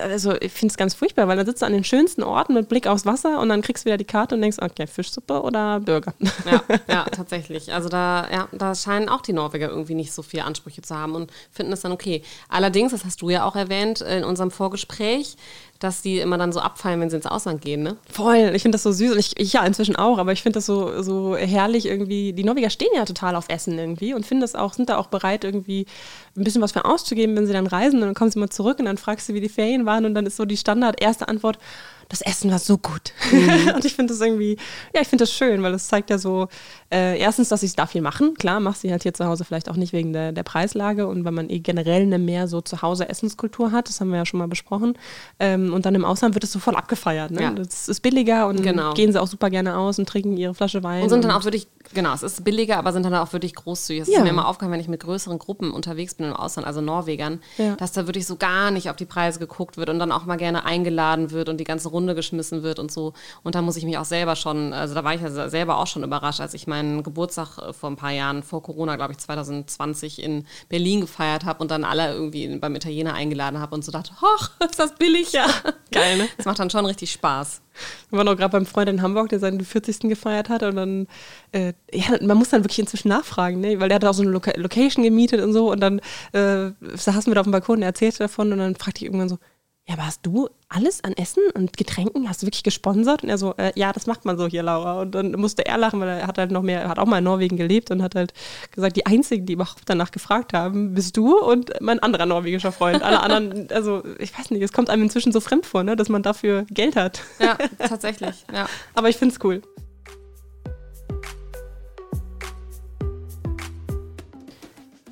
Also ich finde es ganz furchtbar, weil da sitzt du an den schönsten Orten mit Blick aufs Wasser und dann kriegst du wieder die Karte und denkst, okay, Fischsuppe oder Burger. Ja, ja, tatsächlich. Also da, ja, da scheinen auch die Norweger irgendwie nicht so viele Ansprüche zu haben und finden es dann okay. Allerdings, das hast du ja auch erwähnt in unserem Vorgespräch, dass die immer dann so abfallen, wenn sie ins Ausland gehen, ne? Voll. Ich finde das so süß. Und ich, ich ja inzwischen auch, aber ich finde das so, so herrlich irgendwie. Die Norweger stehen ja total auf Essen irgendwie und finden das auch, sind da auch bereit, irgendwie ein bisschen was für auszugeben, wenn sie dann reisen. Und dann kommen sie mal zurück und dann fragst du, wie die Ferien waren. Und dann ist so die Standard erste Antwort, das Essen war so gut. Mhm. *laughs* und ich finde das irgendwie, ja, ich finde das schön, weil es zeigt ja so, äh, erstens, dass ich da viel machen. Klar, machst sie halt hier zu Hause vielleicht auch nicht wegen der, der Preislage und weil man eh generell eine mehr so zu Hause Essenskultur hat, das haben wir ja schon mal besprochen. Ähm, und dann im Ausland wird es so voll abgefeiert. Ne? Ja. Das ist billiger und genau. gehen sie auch super gerne aus und trinken ihre Flasche Wein. Und sind dann auch wirklich, genau, es ist billiger, aber sind dann auch wirklich großzügig. Es ja. ist mir immer aufgefallen, wenn ich mit größeren Gruppen unterwegs bin im Ausland, also Norwegern, ja. dass da wirklich so gar nicht auf die Preise geguckt wird und dann auch mal gerne eingeladen wird und die ganze Runde geschmissen wird und so. Und da muss ich mich auch selber schon, also da war ich ja selber auch schon überrascht, als ich meinen Geburtstag äh, vor ein paar Jahren, vor Corona, glaube ich, 2020 in Berlin gefeiert habe und dann alle irgendwie beim Italiener eingeladen habe und so dachte, hoch, *laughs* ist das billig? Geil, ne? Das macht dann schon richtig Spaß. Wir waren auch gerade beim Freund in Hamburg, der seinen 40. gefeiert hat und dann, äh, ja, man muss dann wirklich inzwischen nachfragen, ne? weil der hat auch so eine Loca Location gemietet und so und dann äh, saßen wir da auf dem Balkon und er erzählte davon und dann fragte ich irgendwann so, ja, aber hast du alles an Essen und Getränken, hast du wirklich gesponsert? Und er so, äh, ja, das macht man so hier, Laura. Und dann musste er lachen, weil er hat halt noch mehr, hat auch mal in Norwegen gelebt und hat halt gesagt, die einzigen, die überhaupt danach gefragt haben, bist du und mein anderer norwegischer Freund. Alle anderen, *laughs* also ich weiß nicht, es kommt einem inzwischen so fremd vor, ne, dass man dafür Geld hat. Ja, tatsächlich, ja. *laughs* Aber ich finde es cool.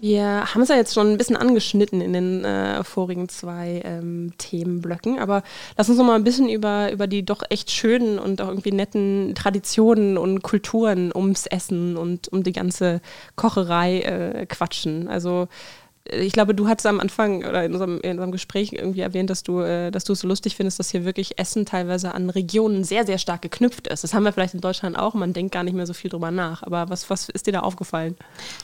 Wir haben es ja jetzt schon ein bisschen angeschnitten in den äh, vorigen zwei ähm, Themenblöcken, aber lass uns noch mal ein bisschen über, über die doch echt schönen und auch irgendwie netten Traditionen und Kulturen ums Essen und um die ganze Kocherei äh, quatschen. Also ich glaube, du hattest am Anfang oder in unserem, in unserem Gespräch irgendwie erwähnt, dass du, äh, dass du es so lustig findest, dass hier wirklich Essen teilweise an Regionen sehr, sehr stark geknüpft ist. Das haben wir vielleicht in Deutschland auch, man denkt gar nicht mehr so viel drüber nach. Aber was, was ist dir da aufgefallen?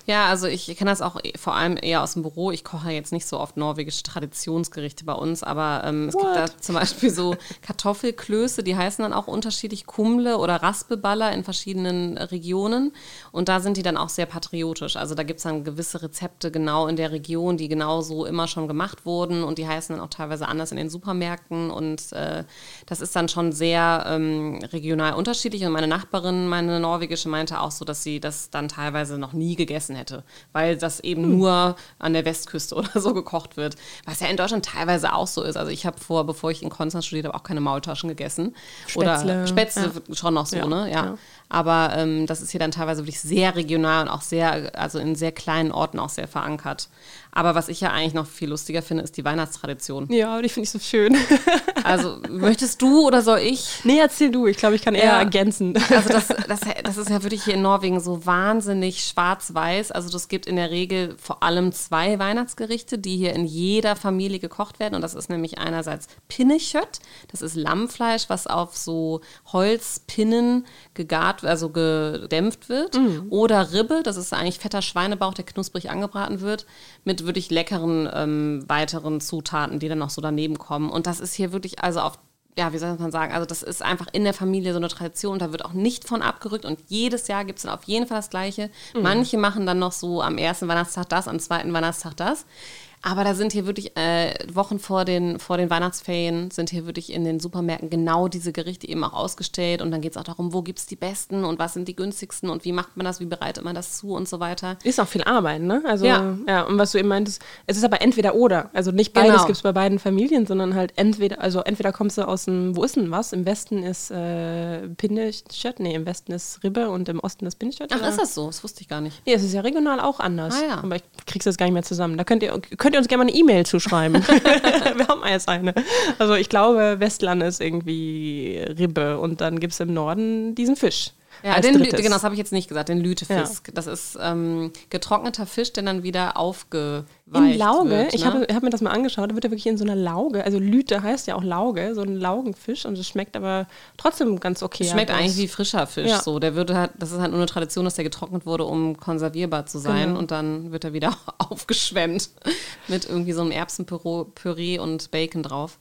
Ja, also ich kenne das auch e, vor allem eher aus dem Büro. Ich koche jetzt nicht so oft norwegische Traditionsgerichte bei uns, aber ähm, es What? gibt da zum Beispiel so *laughs* Kartoffelklöße, die heißen dann auch unterschiedlich Kumle oder Raspeballer in verschiedenen Regionen. Und da sind die dann auch sehr patriotisch. Also da gibt es dann gewisse Rezepte genau in der Region Region, die genauso immer schon gemacht wurden und die heißen dann auch teilweise anders in den Supermärkten und äh, das ist dann schon sehr ähm, regional unterschiedlich und meine Nachbarin, meine norwegische, meinte auch so, dass sie das dann teilweise noch nie gegessen hätte, weil das eben hm. nur an der Westküste *laughs* oder so gekocht wird, was ja in Deutschland teilweise auch so ist. Also ich habe vor, bevor ich in Konstanz studiert habe, auch keine Maultaschen gegessen Spätzle. oder Spätzle ja. schon noch so, ja. ne? ja. ja. Aber ähm, das ist hier dann teilweise wirklich sehr regional und auch sehr, also in sehr kleinen Orten auch sehr verankert. Aber was ich ja eigentlich noch viel lustiger finde, ist die Weihnachtstradition. Ja, die finde ich so schön. *laughs* also, möchtest du oder soll ich? Nee, erzähl du. Ich glaube, ich kann eher ja. ergänzen. Also, das, *laughs* das, das ist ja wirklich hier in Norwegen so wahnsinnig schwarz-weiß. Also, das gibt in der Regel vor allem zwei Weihnachtsgerichte, die hier in jeder Familie gekocht werden. Und das ist nämlich einerseits Pinnekjött. Das ist Lammfleisch, was auf so Holzpinnen gegart gegart, also gedämpft wird. Mhm. Oder Ribbe, das ist eigentlich fetter Schweinebauch, der knusprig angebraten wird, mit wirklich leckeren ähm, weiteren Zutaten, die dann noch so daneben kommen. Und das ist hier wirklich, also auf ja, wie soll man sagen, also das ist einfach in der Familie so eine Tradition, da wird auch nicht von abgerückt und jedes Jahr gibt es dann auf jeden Fall das Gleiche. Mhm. Manche machen dann noch so am ersten Weihnachtstag das, am zweiten Weihnachtstag das. Aber da sind hier wirklich äh, Wochen vor den, vor den Weihnachtsferien, sind hier wirklich in den Supermärkten genau diese Gerichte eben auch ausgestellt. Und dann geht es auch darum, wo gibt es die besten und was sind die günstigsten und wie macht man das, wie bereitet man das zu und so weiter. Ist auch viel Arbeit, ne? Also, Ja. ja. und was du eben meintest, es ist aber entweder oder. Also nicht beides Genau. gibt es bei beiden Familien, sondern halt entweder, also entweder kommst du aus dem, wo ist denn was? Im Westen ist äh, Pindestött, nee, im Westen ist Ribbe und im Osten ist Pindestött. Ach, oder? ist das so? Das wusste ich gar nicht. Nee, es ist ja regional auch anders. Ah, ja. Aber ich krieg's jetzt gar nicht mehr zusammen. Da könnt ihr, könnt ihr uns gerne mal eine E-Mail zuschreiben. *laughs* *laughs* Wir haben jetzt eine. Also ich glaube, Westland ist irgendwie Ribbe und dann gibt es im Norden diesen Fisch. Ja, den, drittes. genau, das habe ich jetzt nicht gesagt, den Lütefisk. Das ist ähm, getrockneter Fisch, der dann wieder aufgeweicht In Lauge, wird. ich ne? habe hab mir das mal angeschaut, da wird er wirklich in so einer Lauge, also Lüte heißt ja auch Lauge, so ein Laugenfisch und es schmeckt aber trotzdem ganz okay. Schmeckt aus. eigentlich wie frischer Fisch. Ja. So, der würde halt, das ist halt nur eine Tradition, dass der getrocknet wurde, um konservierbar zu sein. Genau. Und dann wird er wieder *laughs* aufgeschwemmt mit irgendwie so einem Erbsenpüree und Bacon drauf.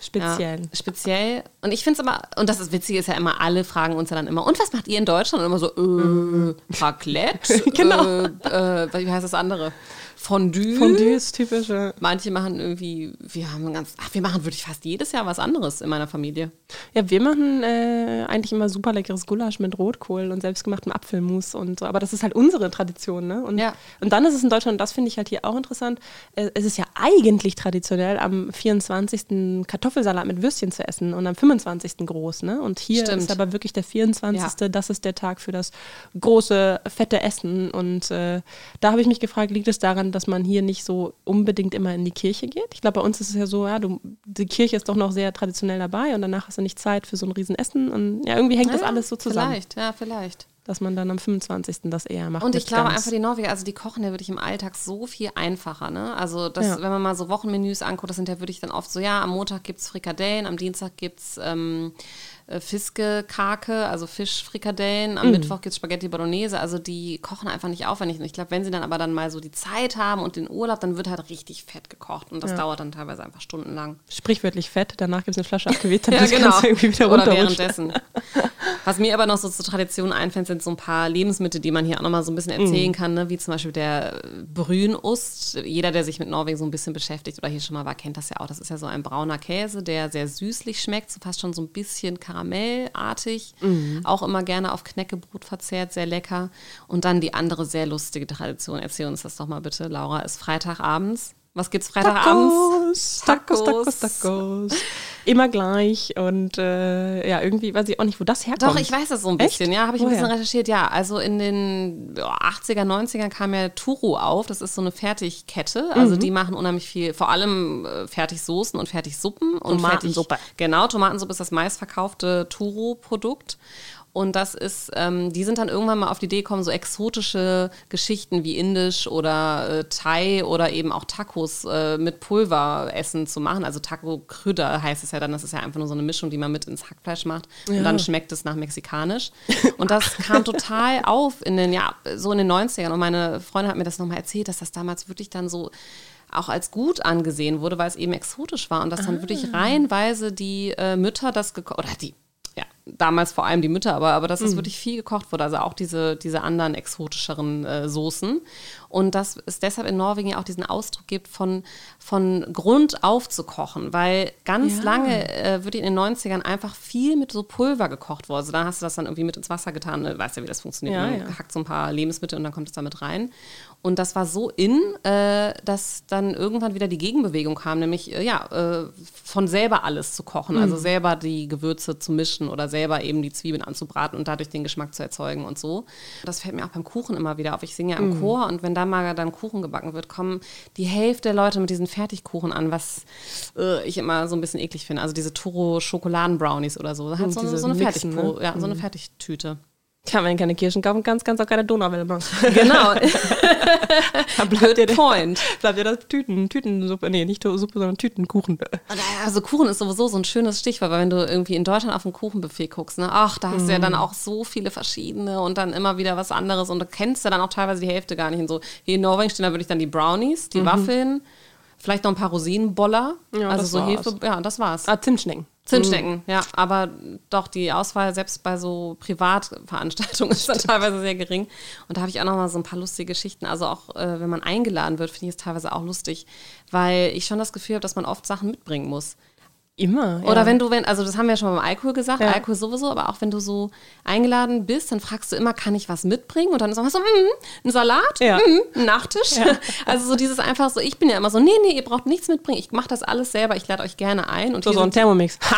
Speziell. Ja, speziell. Und ich finde es immer, und das ist witzig, ist ja immer, alle fragen uns ja dann immer, und was macht ihr in Deutschland? Und immer so, äh, Raclette? *laughs* Genau. Äh, äh, wie heißt das andere? Fondue? Fondue ist typisch. ja. Manche machen irgendwie, wir haben ganz, ach, wir machen wirklich fast jedes Jahr was anderes in meiner Familie. Ja, wir machen äh, eigentlich immer super leckeres Gulasch mit Rotkohl und selbstgemachtem Apfelmus und so. Aber das ist halt unsere Tradition, ne? Und, Ja. und dann ist es in Deutschland, und das finde ich halt hier auch interessant, äh, es ist ja eigentlich traditionell, am 24. Kartoffelsalat mit Würstchen zu essen und am 25. groß, ne? Und hier Stimmt. ist aber wirklich der 24. Das ist der Tag für das große, fette Essen. Und äh, da habe ich mich gefragt, liegt es daran, dass man hier nicht so unbedingt immer in die Kirche geht? Ich glaube, bei uns ist es ja so, ja, du, die Kirche ist doch noch sehr traditionell dabei und danach hast du nicht Zeit für so ein Riesenessen. Und ja, irgendwie hängt das Ja, alles so zusammen, Vielleicht, ja, vielleicht. dass man dann am 25. das eher macht. Und ich glaube einfach, die Norweger, also die kochen ja wirklich im Alltag so viel einfacher. Ne? Also, das, Ja. wenn man mal so Wochenmenüs anguckt, das sind ja wirklich dann oft so: ja, am Montag gibt es Frikadellen, am Dienstag gibt es ähm, äh, Fiskekake, also Fischfrikadellen, Mhm. am Mittwoch gibt es Spaghetti Bolognese. Also, die kochen einfach nicht aufwendig. Und ich glaube, wenn sie dann aber dann mal so die Zeit haben und den Urlaub, dann wird halt richtig fett gekocht. Und das dauert dann teilweise einfach stundenlang. Sprichwörtlich fett, danach gibt es eine Flasche Aktivität, Ja, das genau. Oder währenddessen. *laughs* Was mir aber noch so zur Tradition einfällt, sind so ein paar Lebensmittel, die man hier auch noch mal so ein bisschen erzählen kann, ne? wie zum Beispiel der äh, Brünost. Jeder, der sich mit Norwegen so ein bisschen beschäftigt oder hier schon mal war, kennt das ja auch. Das ist ja so ein brauner Käse, der sehr süßlich schmeckt, so fast schon so ein bisschen karamellartig. Auch immer gerne auf Knäckebrot verzehrt, sehr lecker. Und dann die andere sehr lustige Tradition, erzähl uns das doch mal bitte, Laura, ist Freitagabends. Was gibt's Freitagabends? Tacos, Tacos, Tacos, Tacos. Immer gleich und äh, ja, irgendwie weiß ich auch nicht, wo das herkommt. Doch, ich weiß das so ein bisschen, Echt? ja, habe ich ein Woher? bisschen recherchiert. Ja, also in den ja, 80er, 90er kam ja Turo auf. Das ist so eine Fertigkette. Also Mhm. die machen unheimlich viel, vor allem äh, Fertigsoßen und Fertigsuppen. Und Tomatensuppe. Fertig, genau, Tomatensuppe ist das meistverkaufte Turo-Produkt. Und das ist, ähm, die sind dann irgendwann mal auf die Idee gekommen, so exotische Geschichten wie Indisch oder äh, Thai oder eben auch Tacos äh, mit Pulveressen zu machen. Also Taco-Krüder heißt es ja dann, das ist ja einfach nur so eine Mischung, die man mit ins Hackfleisch macht. Und dann schmeckt es nach mexikanisch. Und das kam total *laughs* auf in den, ja, so in den 90ern. Und meine Freundin hat mir das nochmal erzählt, dass das damals wirklich dann so auch als gut angesehen wurde, weil es eben exotisch war und dass dann wirklich reihenweise die äh, Mütter das oder die, ja, damals vor allem die Mütter, aber, aber dass es wirklich viel gekocht wurde, also auch diese, diese anderen exotischeren äh, Soßen. Und dass es deshalb in Norwegen ja auch diesen Ausdruck gibt, von, von Grund auf zu kochen, weil ganz Ja. lange äh, wird in den 90ern einfach viel mit so Pulver gekocht worden. Also da hast du das dann irgendwie mit ins Wasser getan, ne? weißt ja, wie das funktioniert. Ja, Man ja. hackt so ein paar Lebensmittel und dann kommt es damit rein. Und das war so in, äh, dass dann irgendwann wieder die Gegenbewegung kam, nämlich äh, ja, äh, von selber alles zu kochen, also Mhm. selber die Gewürze zu mischen oder selber eben die Zwiebeln anzubraten und dadurch den Geschmack zu erzeugen und so. Das fällt mir auch beim Kuchen immer wieder auf. Ich singe ja im Mhm. Chor und wenn da mal dann Kuchen gebacken wird, kommen die Hälfte der Leute mit diesen Fertigkuchen an, was äh, ich immer so ein bisschen eklig finde. Also diese Turo Schokoladen-Brownies oder so. Halt so, diese so eine Mixen, Fertigpo, ne? ja, so eine Fertigtüte. Wenn du keine Kirschen kaufen kannst, kannst du auch keine Donauwelle machen. *laughs* Genau. Good point. bleibt dir das Tüten, Tütensuppe, nee, nicht Suppe, sondern Tütenkuchen. Also Kuchen ist sowieso so ein schönes Stichwort, weil wenn du irgendwie in Deutschland auf ein Kuchenbuffet guckst, ne, ach, da hast du ja dann auch so viele verschiedene und dann immer wieder was anderes und du kennst ja dann auch teilweise die Hälfte gar nicht. Und so, hier in Norwegen stehen da wirklich dann die Brownies, die Waffeln, vielleicht noch ein paar Rosinenboller. Ja, also so war's. Hefe, ja, das war's. Ah, Zimtschnecken. Zimtstecken, ja, aber doch die Auswahl selbst bei so Privatveranstaltungen ist dann teilweise sehr gering. Und da habe ich auch noch mal so ein paar lustige Geschichten. Also auch äh, wenn man eingeladen wird, finde ich es teilweise auch lustig, weil ich schon das Gefühl habe, dass man oft Sachen mitbringen muss. Immer. Oder ja. wenn du, wenn, also das haben wir ja schon beim Alkohol gesagt, Ja. Alkohol sowieso, aber auch wenn du so eingeladen bist, dann fragst du immer, kann ich was mitbringen? Und dann ist auch so, mm, ein Salat, Ja. mm, ein Nachtisch. *laughs* Also so dieses einfach so, ich bin ja immer so, nee, nee, ihr braucht nichts mitbringen, ich mache das alles selber, ich lade euch gerne ein. Und so, so ein Thermomix. *laughs*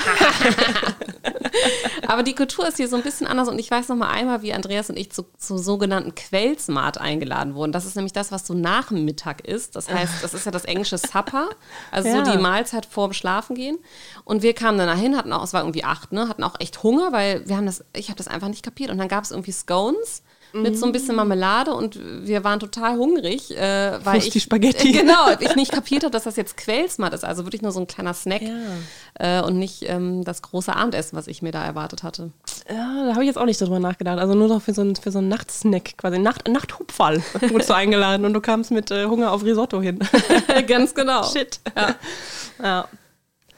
*laughs* aber die Kultur ist hier so ein bisschen anders und ich weiß noch mal einmal, wie Andreas und ich zu, zu sogenannten Quellsmart eingeladen wurden. Das ist nämlich das, was so nach dem Mittag ist. Das heißt, das ist ja das englische Supper, also so die Mahlzeit vor dem Schlafengehen. Und wir kamen dann dahin, hatten auch, es war irgendwie acht, ne, hatten auch echt Hunger, weil wir haben das, ich habe das einfach nicht kapiert. Und dann gab es irgendwie Scones mit so ein bisschen Marmelade und wir waren total hungrig, äh, weil ich Spaghetti. genau, ich nicht kapiert habe, dass das jetzt Quellsmart ist, also wirklich nur so ein kleiner Snack äh, und nicht ähm, das große Abendessen, was ich mir da erwartet hatte. Ja, da habe ich jetzt auch nicht so drüber nachgedacht. Also nur noch für so einen, für so einen Nachtsnack, quasi Nacht, Nachthupferl *laughs* wurdest du eingeladen und du kamst mit äh, Hunger auf Risotto hin. *laughs* Ganz genau. Shit. Ja. ja.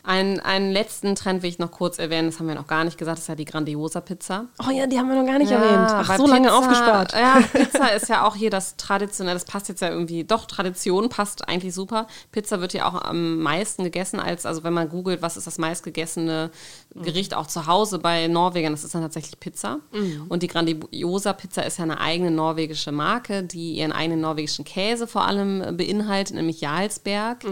Ein, einen letzten Trend will ich noch kurz erwähnen, das haben wir noch gar nicht gesagt, das ist ja die Grandiosa Pizza. Oh ja, die haben wir noch gar nicht erwähnt. Ach, so lange Pizza- aufgespart. Ja, *laughs* Pizza ist ja auch hier das traditionelle, das passt jetzt ja irgendwie, doch, Tradition passt eigentlich super. Pizza wird ja auch am meisten gegessen als, also wenn man googelt, was ist das meistgegessene Gericht auch zu Hause bei Norwegern, das ist dann tatsächlich Pizza. Und die Grandiosa Pizza ist ja eine eigene norwegische Marke, die ihren eigenen norwegischen Käse vor allem beinhaltet, nämlich Jarlsberg.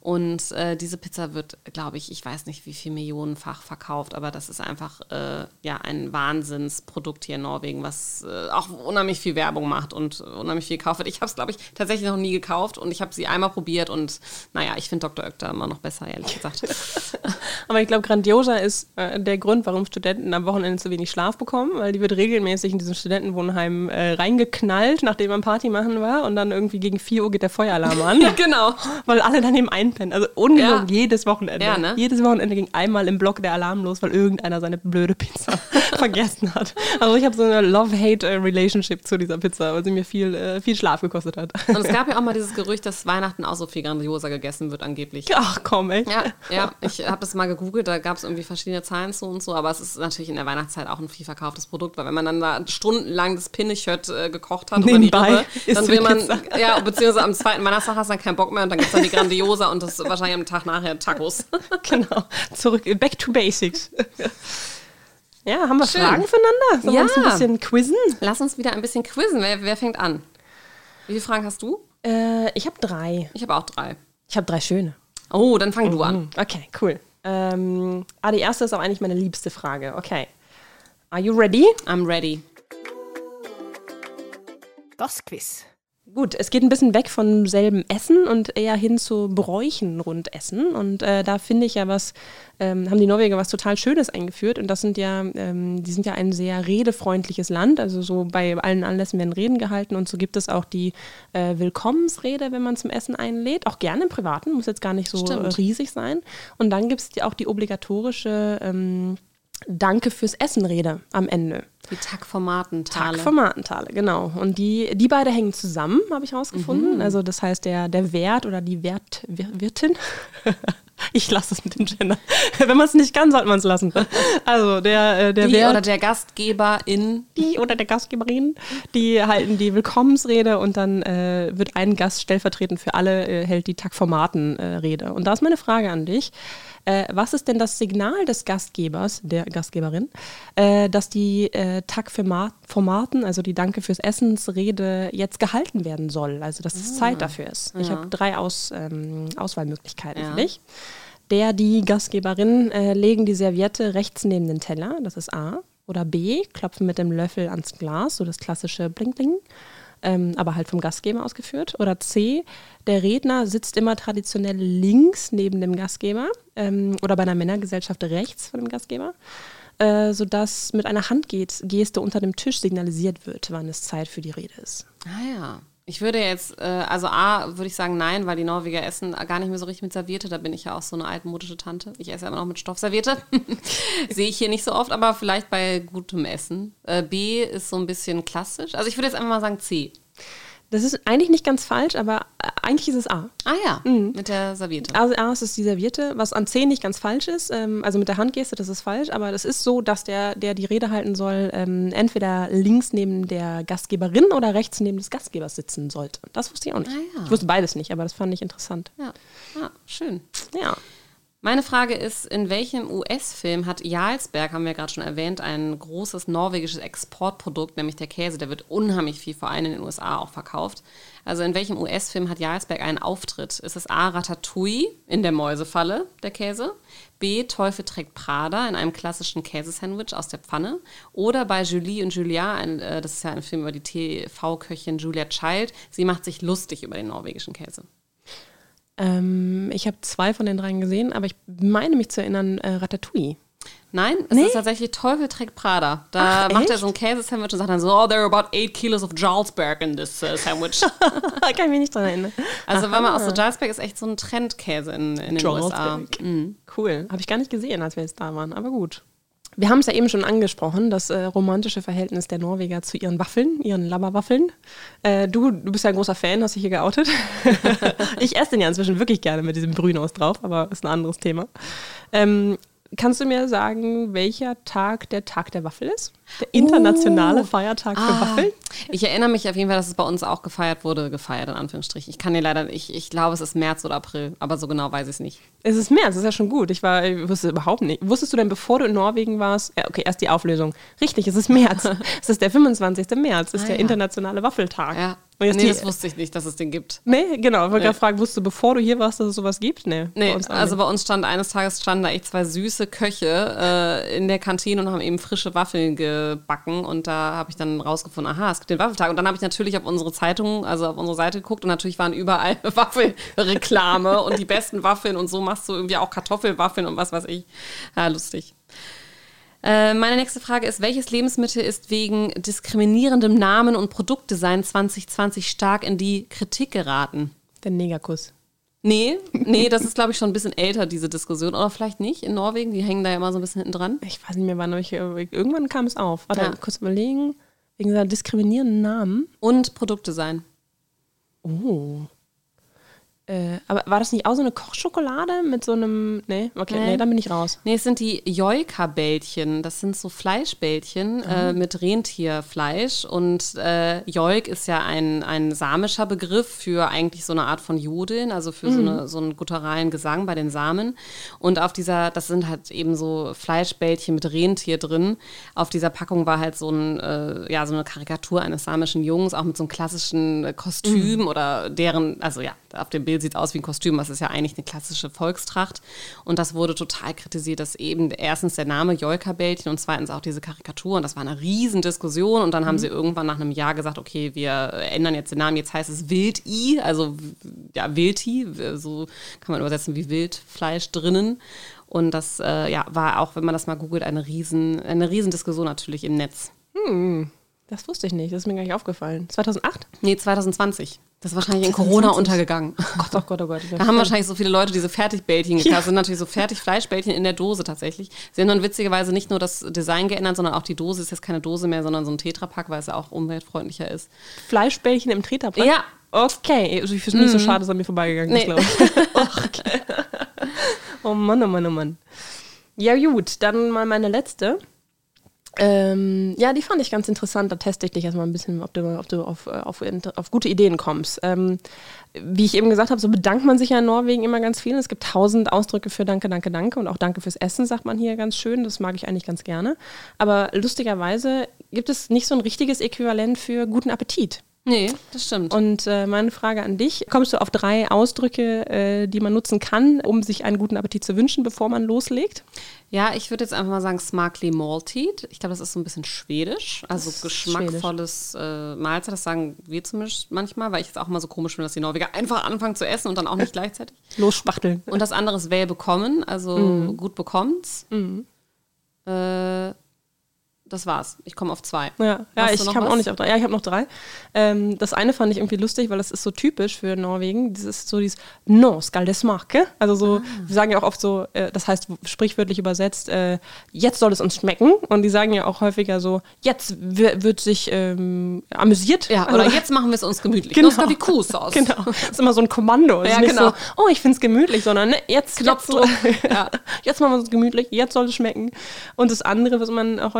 Und äh, diese Pizza wird, glaube ich, ich weiß nicht, wie viel Millionenfach verkauft, aber das ist einfach äh, ja ein Wahnsinnsprodukt hier in Norwegen, was äh, auch unheimlich viel Werbung macht und unheimlich viel gekauft wird. Ich habe es, glaube ich, tatsächlich noch nie gekauft und ich habe sie einmal probiert und naja, ich finde Dr. Oetker immer noch besser, ehrlich gesagt. *laughs* Aber ich glaube, Grandiosa ist äh, der Grund, warum Studenten am Wochenende zu wenig Schlaf bekommen, weil die wird regelmäßig in diesem Studentenwohnheim äh, reingeknallt, nachdem man Party machen war und dann irgendwie gegen 4 Uhr geht der Feueralarm an. *laughs* genau. Weil alle daneben einpennen. Also ungelogen, Ja. jedes Wochenende. Ja, ne? Jedes Wochenende ging einmal im Block der Alarm los, weil irgendeiner seine blöde Pizza *laughs* vergessen hat. Also ich habe so eine Love-Hate-Relationship zu dieser Pizza, weil sie mir viel, äh, viel Schlaf gekostet hat. Und es gab ja auch mal dieses Gerücht, dass Weihnachten auch so viel Grandiosa gegessen wird, angeblich. Ach komm, ey. Ja, ja, ich habe das mal gegoogelt, da gab es irgendwie verschiedene Zahlen zu und so, aber es ist natürlich in der Weihnachtszeit auch ein viel verkauftes Produkt, weil wenn man dann da stundenlang das Pinnechött äh, gekocht hat Nebenbei über die Rippe, dann will man, Pizza. ja, beziehungsweise am zweiten Weihnachtstag hast du dann keinen Bock mehr und dann gibt es dann die *laughs* Grandiosa und das wahrscheinlich am Tag nachher Tacos. *laughs* Genau. Zurück, back to basics. Ja, haben wir Schön. Fragen füreinander? Sollen wir uns ein Ja. bisschen quizzen? Lass uns wieder ein bisschen quizzen. Wer, wer fängt an? Wie viele Fragen hast du? Äh, ich habe drei. Ich habe auch drei. Ich habe drei schöne. Oh, dann fang du an. Okay, cool. Ähm, ah, die erste ist auch eigentlich meine liebste Frage. Okay. Are you ready? I'm ready. Das Quiz. Gut, es geht ein bisschen weg von selben Essen und eher hin zu Bräuchen rund Essen. Und äh, da finde ich ja was, ähm, haben die Norweger was total Schönes eingeführt. Und das sind ja, ähm, die sind ja ein sehr redefreundliches Land. Also so bei allen Anlässen werden Reden gehalten. Und so gibt es auch die äh, Willkommensrede, wenn man zum Essen einlädt. Auch gerne im Privaten, muss jetzt gar nicht so äh, Stimmt. riesig sein. Und dann gibt es auch die obligatorische ähm, Danke fürs Essen-Rede am Ende. Die Tag-Formaten-Tale. Tag-Formatentale, genau. Und die, die beide hängen zusammen, habe ich rausgefunden. Also das heißt, der, der Wert oder die Wert, Wir- Wirtin, *laughs* ich lasse es mit dem Gender. Wenn man es nicht kann, sollte man es lassen. Also der, äh, der die Wert, oder der Gastgeber in die oder der Gastgeberin, die halten die Willkommensrede und dann äh, wird ein Gast stellvertretend für alle, äh, hält die Tag-Formaten-Rede. und da ist meine Frage an dich. Äh, was ist denn das Signal des Gastgebers, der Gastgeberin, äh, dass die äh, Tag-Formaten, also die Danke fürs Essensrede, jetzt gehalten werden soll? Also dass es Zeit dafür ist. Ich habe drei Aus, ähm, Auswahlmöglichkeiten Ja. für dich. Der, die Gastgeberin äh, legen die Serviette rechts neben den Teller, das ist A. Oder B, klopfen mit dem Löffel ans Glas, so das klassische Bling-Bling, ähm, aber halt vom Gastgeber ausgeführt. Oder C, der Redner sitzt immer traditionell links neben dem Gastgeber ähm, oder bei einer Männergesellschaft rechts von dem Gastgeber. äh, sodass mit einer Handgeste unter dem Tisch signalisiert wird, wann es Zeit für die Rede ist. Ah ja. Ich würde jetzt, äh, also A, würde ich sagen nein, weil die Norweger essen gar nicht mehr so richtig mit Serviette. Da bin ich ja auch so eine altmodische Tante. Ich esse ja immer noch mit Stoffserviette. *laughs* Sehe ich hier nicht so oft, aber vielleicht bei gutem Essen. Äh, B ist so ein bisschen klassisch. Also ich würde jetzt einfach mal sagen C. Das ist eigentlich nicht ganz falsch, aber äh, eigentlich ist es A. Ah ja, mhm. mit der Serviette. Also A ist es die Serviette, was an C nicht ganz falsch ist. Ähm, also mit der Handgeste, das ist falsch, aber das ist so, dass der, der die Rede halten soll, ähm, entweder links neben der Gastgeberin oder rechts neben des Gastgebers sitzen sollte. Das wusste ich auch nicht. Ah, ja. Ich wusste beides nicht, aber das fand ich interessant. Ja, ah, schön. Ja. Meine Frage ist, in welchem US-Film hat Jarlsberg, haben wir gerade schon erwähnt, ein großes norwegisches Exportprodukt, nämlich der Käse, der wird unheimlich viel, vor allem in den USA auch verkauft. Also in welchem US-Film hat Jarlsberg einen Auftritt? Ist es A. Ratatouille in der Mäusefalle, der Käse? B. Teufel trägt Prada in einem klassischen Käsesandwich aus der Pfanne? Oder bei Julie und Julia, ein, äh, das ist ja ein Film über die TV-Köchin Julia Child, sie macht sich lustig über den norwegischen Käse. Ähm, ich habe zwei von den dreien gesehen, aber ich meine mich zu erinnern, äh, Ratatouille. Nein, es nee? ist tatsächlich Teufel trägt Prada. Da Ach, macht echt? er so ein Käsesandwich und sagt dann so, oh, there are about eight kilos of Jarlsberg in this uh, sandwich. *laughs* da kann ich mich nicht dran erinnern. Also Aha. wenn man auch so, Jarlsberg ist echt so ein Trendkäse in, in den USA. Mhm. Cool. Habe ich gar nicht gesehen, als wir jetzt da waren, aber gut. Wir haben es ja eben schon angesprochen, das äh, romantische Verhältnis der Norweger zu ihren Waffeln, ihren Labberwaffeln. Äh, du, du bist ja ein großer Fan, hast dich hier geoutet. *laughs* ich esse den ja inzwischen wirklich gerne mit diesem Brünos drauf, aber ist ein anderes Thema. Ähm, kannst du mir sagen, welcher Tag der Tag der Waffel ist? Der internationale oh. Feiertag ah. für Waffeln? Ich erinnere mich auf jeden Fall, dass es bei uns auch gefeiert wurde, gefeiert in Anführungsstrichen. Ich kann dir leider, ich, ich glaube, es ist März oder April, aber so genau weiß ich es nicht. Es ist März, das ist ja schon gut. Ich, war, ich wusste überhaupt nicht. Wusstest du denn, bevor du in Norwegen warst, ja, okay, erst die Auflösung. Richtig, es ist März. *laughs* es ist der 25. März, ist ah, der ja. internationale Waffeltag. Ja. Nee, die, das wusste ich nicht, dass es den gibt. Nee, genau. Ich wollte nee. gerade fragen, wusstest du, bevor du hier warst, dass es sowas gibt? Nee, nee bei also bei uns stand eines Tages standen da echt zwei süße Köche äh, in der Kantine und haben eben frische Waffeln gebacken und da habe ich dann rausgefunden, aha, es gibt den Waffeltag. Und dann habe ich natürlich auf unsere Zeitung, also auf unsere Seite geguckt und natürlich waren überall *laughs* Waffelreklame und die besten Waffeln und so machst du irgendwie auch Kartoffelwaffeln und was weiß ich. Ja, lustig. Äh, meine nächste Frage ist, welches Lebensmittel ist wegen diskriminierendem Namen und Produktdesign 2020 stark in die Kritik geraten? Der Negerkuss. Nee, nee, das ist, glaube ich, schon ein bisschen älter, diese Diskussion. Oder vielleicht nicht in Norwegen, die hängen da ja immer so ein bisschen hinten dran. Ich weiß nicht mehr, wann, ich, irgendwann kam es auf. Warte, ja. kurz überlegen. Wegen seiner diskriminierenden Namen. Und Produktdesign. Oh. Äh, aber war das nicht auch so eine Kochschokolade mit so einem. Nee, okay, nee, nee dann bin ich raus. Nee, es sind die Joika-Bällchen. Das sind so Fleischbällchen äh, mit Rentierfleisch. Und äh, Joik ist ja ein, ein samischer Begriff für eigentlich so eine Art von Jodeln, also für mhm. so, eine, so einen gutturalen Gesang bei den Samen. Und auf dieser, das sind halt eben so Fleischbällchen mit Rentier drin. Auf dieser Packung war halt so, ein, äh, ja, so eine Karikatur eines samischen Jungs, auch mit so einem klassischen Kostüm mhm. oder deren, also ja, auf dem Bild sieht aus wie ein Kostüm, das ist ja eigentlich eine klassische Volkstracht. Und das wurde total kritisiert, dass eben erstens der Name Jolka-Bällchen und zweitens auch diese Karikatur. Und das war eine Riesendiskussion. Und dann mhm. haben sie irgendwann nach einem Jahr gesagt, okay, wir ändern jetzt den Namen, jetzt heißt es Wild-I, also ja, Wildti, so kann man übersetzen wie Wildfleisch drinnen. Und das äh, ja, war auch, wenn man das mal googelt, eine riesen, eine riesen Diskussion natürlich im Netz. Hm, das wusste ich nicht, das ist mir gar nicht aufgefallen. 2008? Nee, 2020. Das ist wahrscheinlich in Corona untergegangen. Oh Gott, oh Gott, oh Gott. Da haben wahrscheinlich so viele Leute diese Fertigbällchen gekauft. Das sind natürlich so Fertigfleischbällchen in der Dose tatsächlich. Sie haben dann witzigerweise nicht nur das Design geändert, sondern auch die Dose ist jetzt keine Dose mehr, sondern so ein Tetrapack, weil es ja auch umweltfreundlicher ist. Fleischbällchen im Tetrapack? Ja. Okay. Also ich finde es nicht so mhm. schade, dass er mir vorbeigegangen ist, glaube ich. *laughs* okay. oh Mann, oh Mann, oh Mann. Ja, gut, dann mal meine letzte. Ähm, ja, die fand ich ganz interessant. Da teste ich dich erstmal ein bisschen, ob du, ob du auf, äh, auf, auf gute Ideen kommst. Ähm, wie ich eben gesagt habe, so bedankt man sich ja in Norwegen immer ganz viel. Es gibt tausend Ausdrücke für Danke, Danke, Danke und auch Danke fürs Essen, sagt man hier ganz schön. Das mag ich eigentlich ganz gerne. Aber lustigerweise gibt es nicht so ein richtiges Äquivalent für guten Appetit. Nee, das stimmt. Und äh, meine Frage an dich: Kommst du auf drei Ausdrücke, äh, die man nutzen kann, um sich einen guten Appetit zu wünschen, bevor man loslegt? Ja, ich würde jetzt einfach mal sagen Smarkly Malted. Ich glaube, das ist so ein bisschen schwedisch. Also geschmackvolles äh, Mahlzeit. Das sagen wir zumindest manchmal, weil ich es auch mal so komisch finde, dass die Norweger einfach anfangen zu essen und dann auch nicht gleichzeitig. *laughs* Losspachteln. Und das andere ist well bekommen, also mhm. gut bekommt's. Mhm. Äh, das war's. Ich komme auf zwei. Ja, ja ich kam auch was? nicht auf drei. Ja, ich habe noch drei. Ähm, das eine fand ich irgendwie lustig, weil das ist so typisch für Norwegen. Das ist so dieses No skal det smake. Also so, Ah. wir sagen ja auch oft so, äh, das heißt sprichwörtlich übersetzt, äh, jetzt soll es uns schmecken. Und die sagen ja auch häufiger so, jetzt wi- wird sich ähm, amüsiert. Ja, Also- oder jetzt machen wir es uns gemütlich. Genau. Das ist wie Kuhsauce. *laughs* Genau. Das ist immer so ein Kommando. Es Ja, nicht genau. so, oh, ich finde es gemütlich, sondern ne, jetzt, Knopfdruck. jetzt, Ja. *laughs* jetzt machen wir es gemütlich, jetzt soll es schmecken. Und das andere, was man auch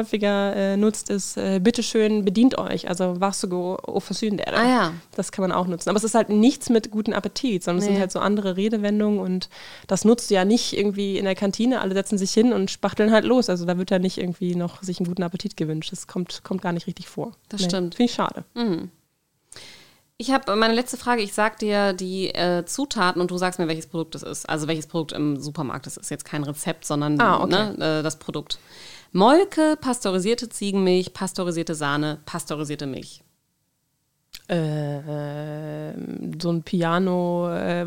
äh, nutzt, ist, äh, bitteschön, bedient euch. Also, varsågod och försyn Ah ja. Das kann man auch nutzen. Aber es ist halt nichts mit guten Appetit, sondern es Nee. sind halt so andere Redewendungen und das nutzt du ja nicht irgendwie in der Kantine. Alle setzen sich hin und spachteln halt los. Also, da wird ja nicht irgendwie noch sich einen guten Appetit gewünscht. Das kommt, kommt gar nicht richtig vor. Das stimmt. Finde ich schade. Ich habe meine letzte Frage. Ich sag dir die äh, Zutaten und du sagst mir, welches Produkt es ist. Also welches Produkt im Supermarkt. Das ist jetzt kein Rezept, sondern Ah, okay. ne, äh, das Produkt. Molke, pasteurisierte Ziegenmilch, pasteurisierte Sahne, pasteurisierte Milch. Äh, so ein Piano äh. *laughs*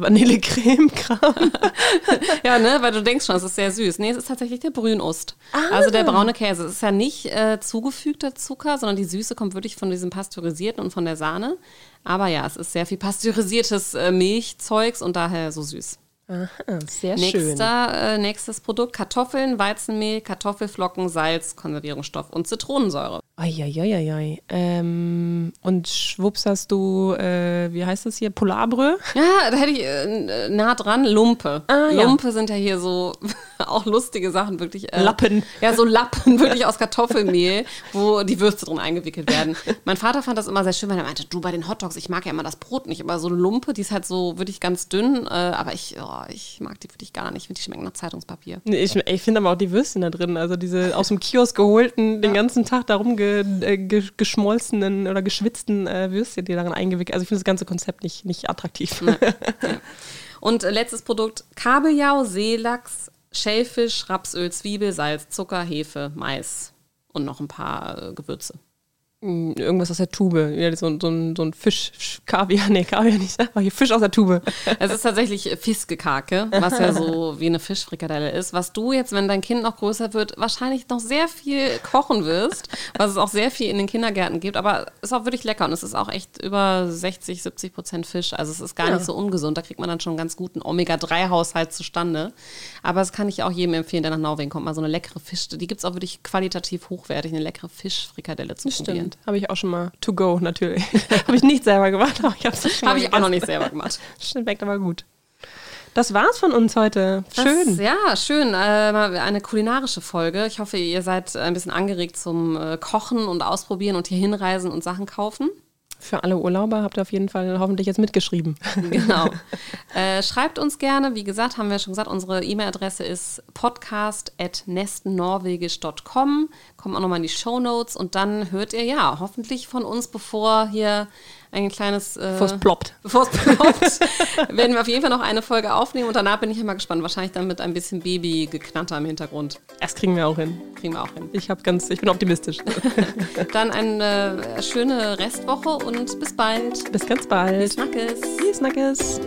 Ja, ne, weil du denkst schon, es ist sehr süß. Nee, es ist tatsächlich der Brünost. Also der braune Käse. Es ist ja nicht äh, zugefügter Zucker, sondern die Süße kommt wirklich von diesem pasteurisierten und von der Sahne. Aber ja, es ist sehr viel *laughs* pasteurisiertes äh, Milchzeugs und daher so süß. Aha, sehr schön. Nächster, äh, nächstes Produkt: Kartoffeln, Weizenmehl, Kartoffelflocken, Salz, Konservierungsstoff und Zitronensäure. Eieieiei. Ähm, und schwupps hast du, äh, wie heißt das hier, Polarbrö? Ja, da hätte ich äh, nah dran Lumpe. Ah, ja. Lumpe sind ja hier so *laughs* auch lustige Sachen, wirklich. äh, Lappen. Ja, so Lappen, wirklich aus Kartoffelmehl, wo die Würste drin eingewickelt werden. *laughs* Mein Vater fand das immer sehr schön, weil er meinte, du bei den Hotdogs, ich mag ja immer das Brot nicht, aber so eine Lumpe, die ist halt so wirklich ganz dünn, äh, aber ich, oh, ich mag die wirklich gar nicht. Ich finde, die schmecken nach Zeitungspapier. Nee, Ich, ich finde aber auch die Würstchen da drin, also diese aus dem Kiosk geholten, den ganzen Tag darum ge, äh, ge, geschmolzenen oder geschwitzten äh, Würstchen, die darin eingewickelt Also ich finde das ganze Konzept nicht, nicht attraktiv. Und äh, letztes Produkt: Kabeljau, Seelachs, Schellfisch, Rapsöl, Zwiebel, Salz, Zucker, Hefe, Mais und noch ein paar äh, Gewürze. Irgendwas aus der Tube. Ja, so, so, ein, so ein Fisch, Sch- Kaviar, nee, Kaviar nicht, *laughs* aber hier Fisch aus der Tube. Es ist tatsächlich Fiskekake, was ja so wie eine Fischfrikadelle ist. Was du jetzt, wenn dein Kind noch größer wird, wahrscheinlich noch sehr viel kochen wirst, was es auch sehr viel in den Kindergärten gibt. Aber ist auch wirklich lecker und es ist auch echt über 60, 70 Prozent Fisch. Also es ist gar Ja. nicht so ungesund. Da kriegt man dann schon einen ganz guten Omega-3-Haushalt zustande. Aber das kann ich auch jedem empfehlen, der nach Norwegen kommt, mal so eine leckere Fisch. Die gibt es auch wirklich qualitativ hochwertig, eine leckere Fischfrikadelle zu probieren. Habe ich auch schon mal to go, natürlich. *laughs* habe ich nicht selber gemacht, aber ich habe es schon Habe ich auch noch nicht selber gemacht. *laughs* Schmeckt aber gut. Das war's von uns heute. Schön. Das, ja, schön. Äh, eine kulinarische Folge. Ich hoffe, ihr seid ein bisschen angeregt zum äh, Kochen und Ausprobieren und hier hinreisen und Sachen kaufen. Für alle Urlauber habt ihr auf jeden Fall hoffentlich jetzt mitgeschrieben. *laughs* Genau. äh, schreibt uns gerne. Wie gesagt, haben wir schon gesagt, unsere E-Mail-Adresse ist podcast.nestennorwegisch.com. Kommt auch nochmal in die Show Notes und dann hört ihr ja hoffentlich von uns, bevor hier ein kleines. Äh, Bevor es ploppt. Bevor es ploppt, *laughs* werden wir auf jeden Fall noch eine Folge aufnehmen und danach bin ich immer gespannt. Wahrscheinlich dann mit ein bisschen Babygeknatter im Hintergrund. Das kriegen wir auch hin. Kriegen wir auch hin. Ich, hab ganz, ich bin optimistisch. *laughs* Dann eine schöne Restwoche und bis bald. Bis ganz bald. Schnackes. Tschüss, Snackes.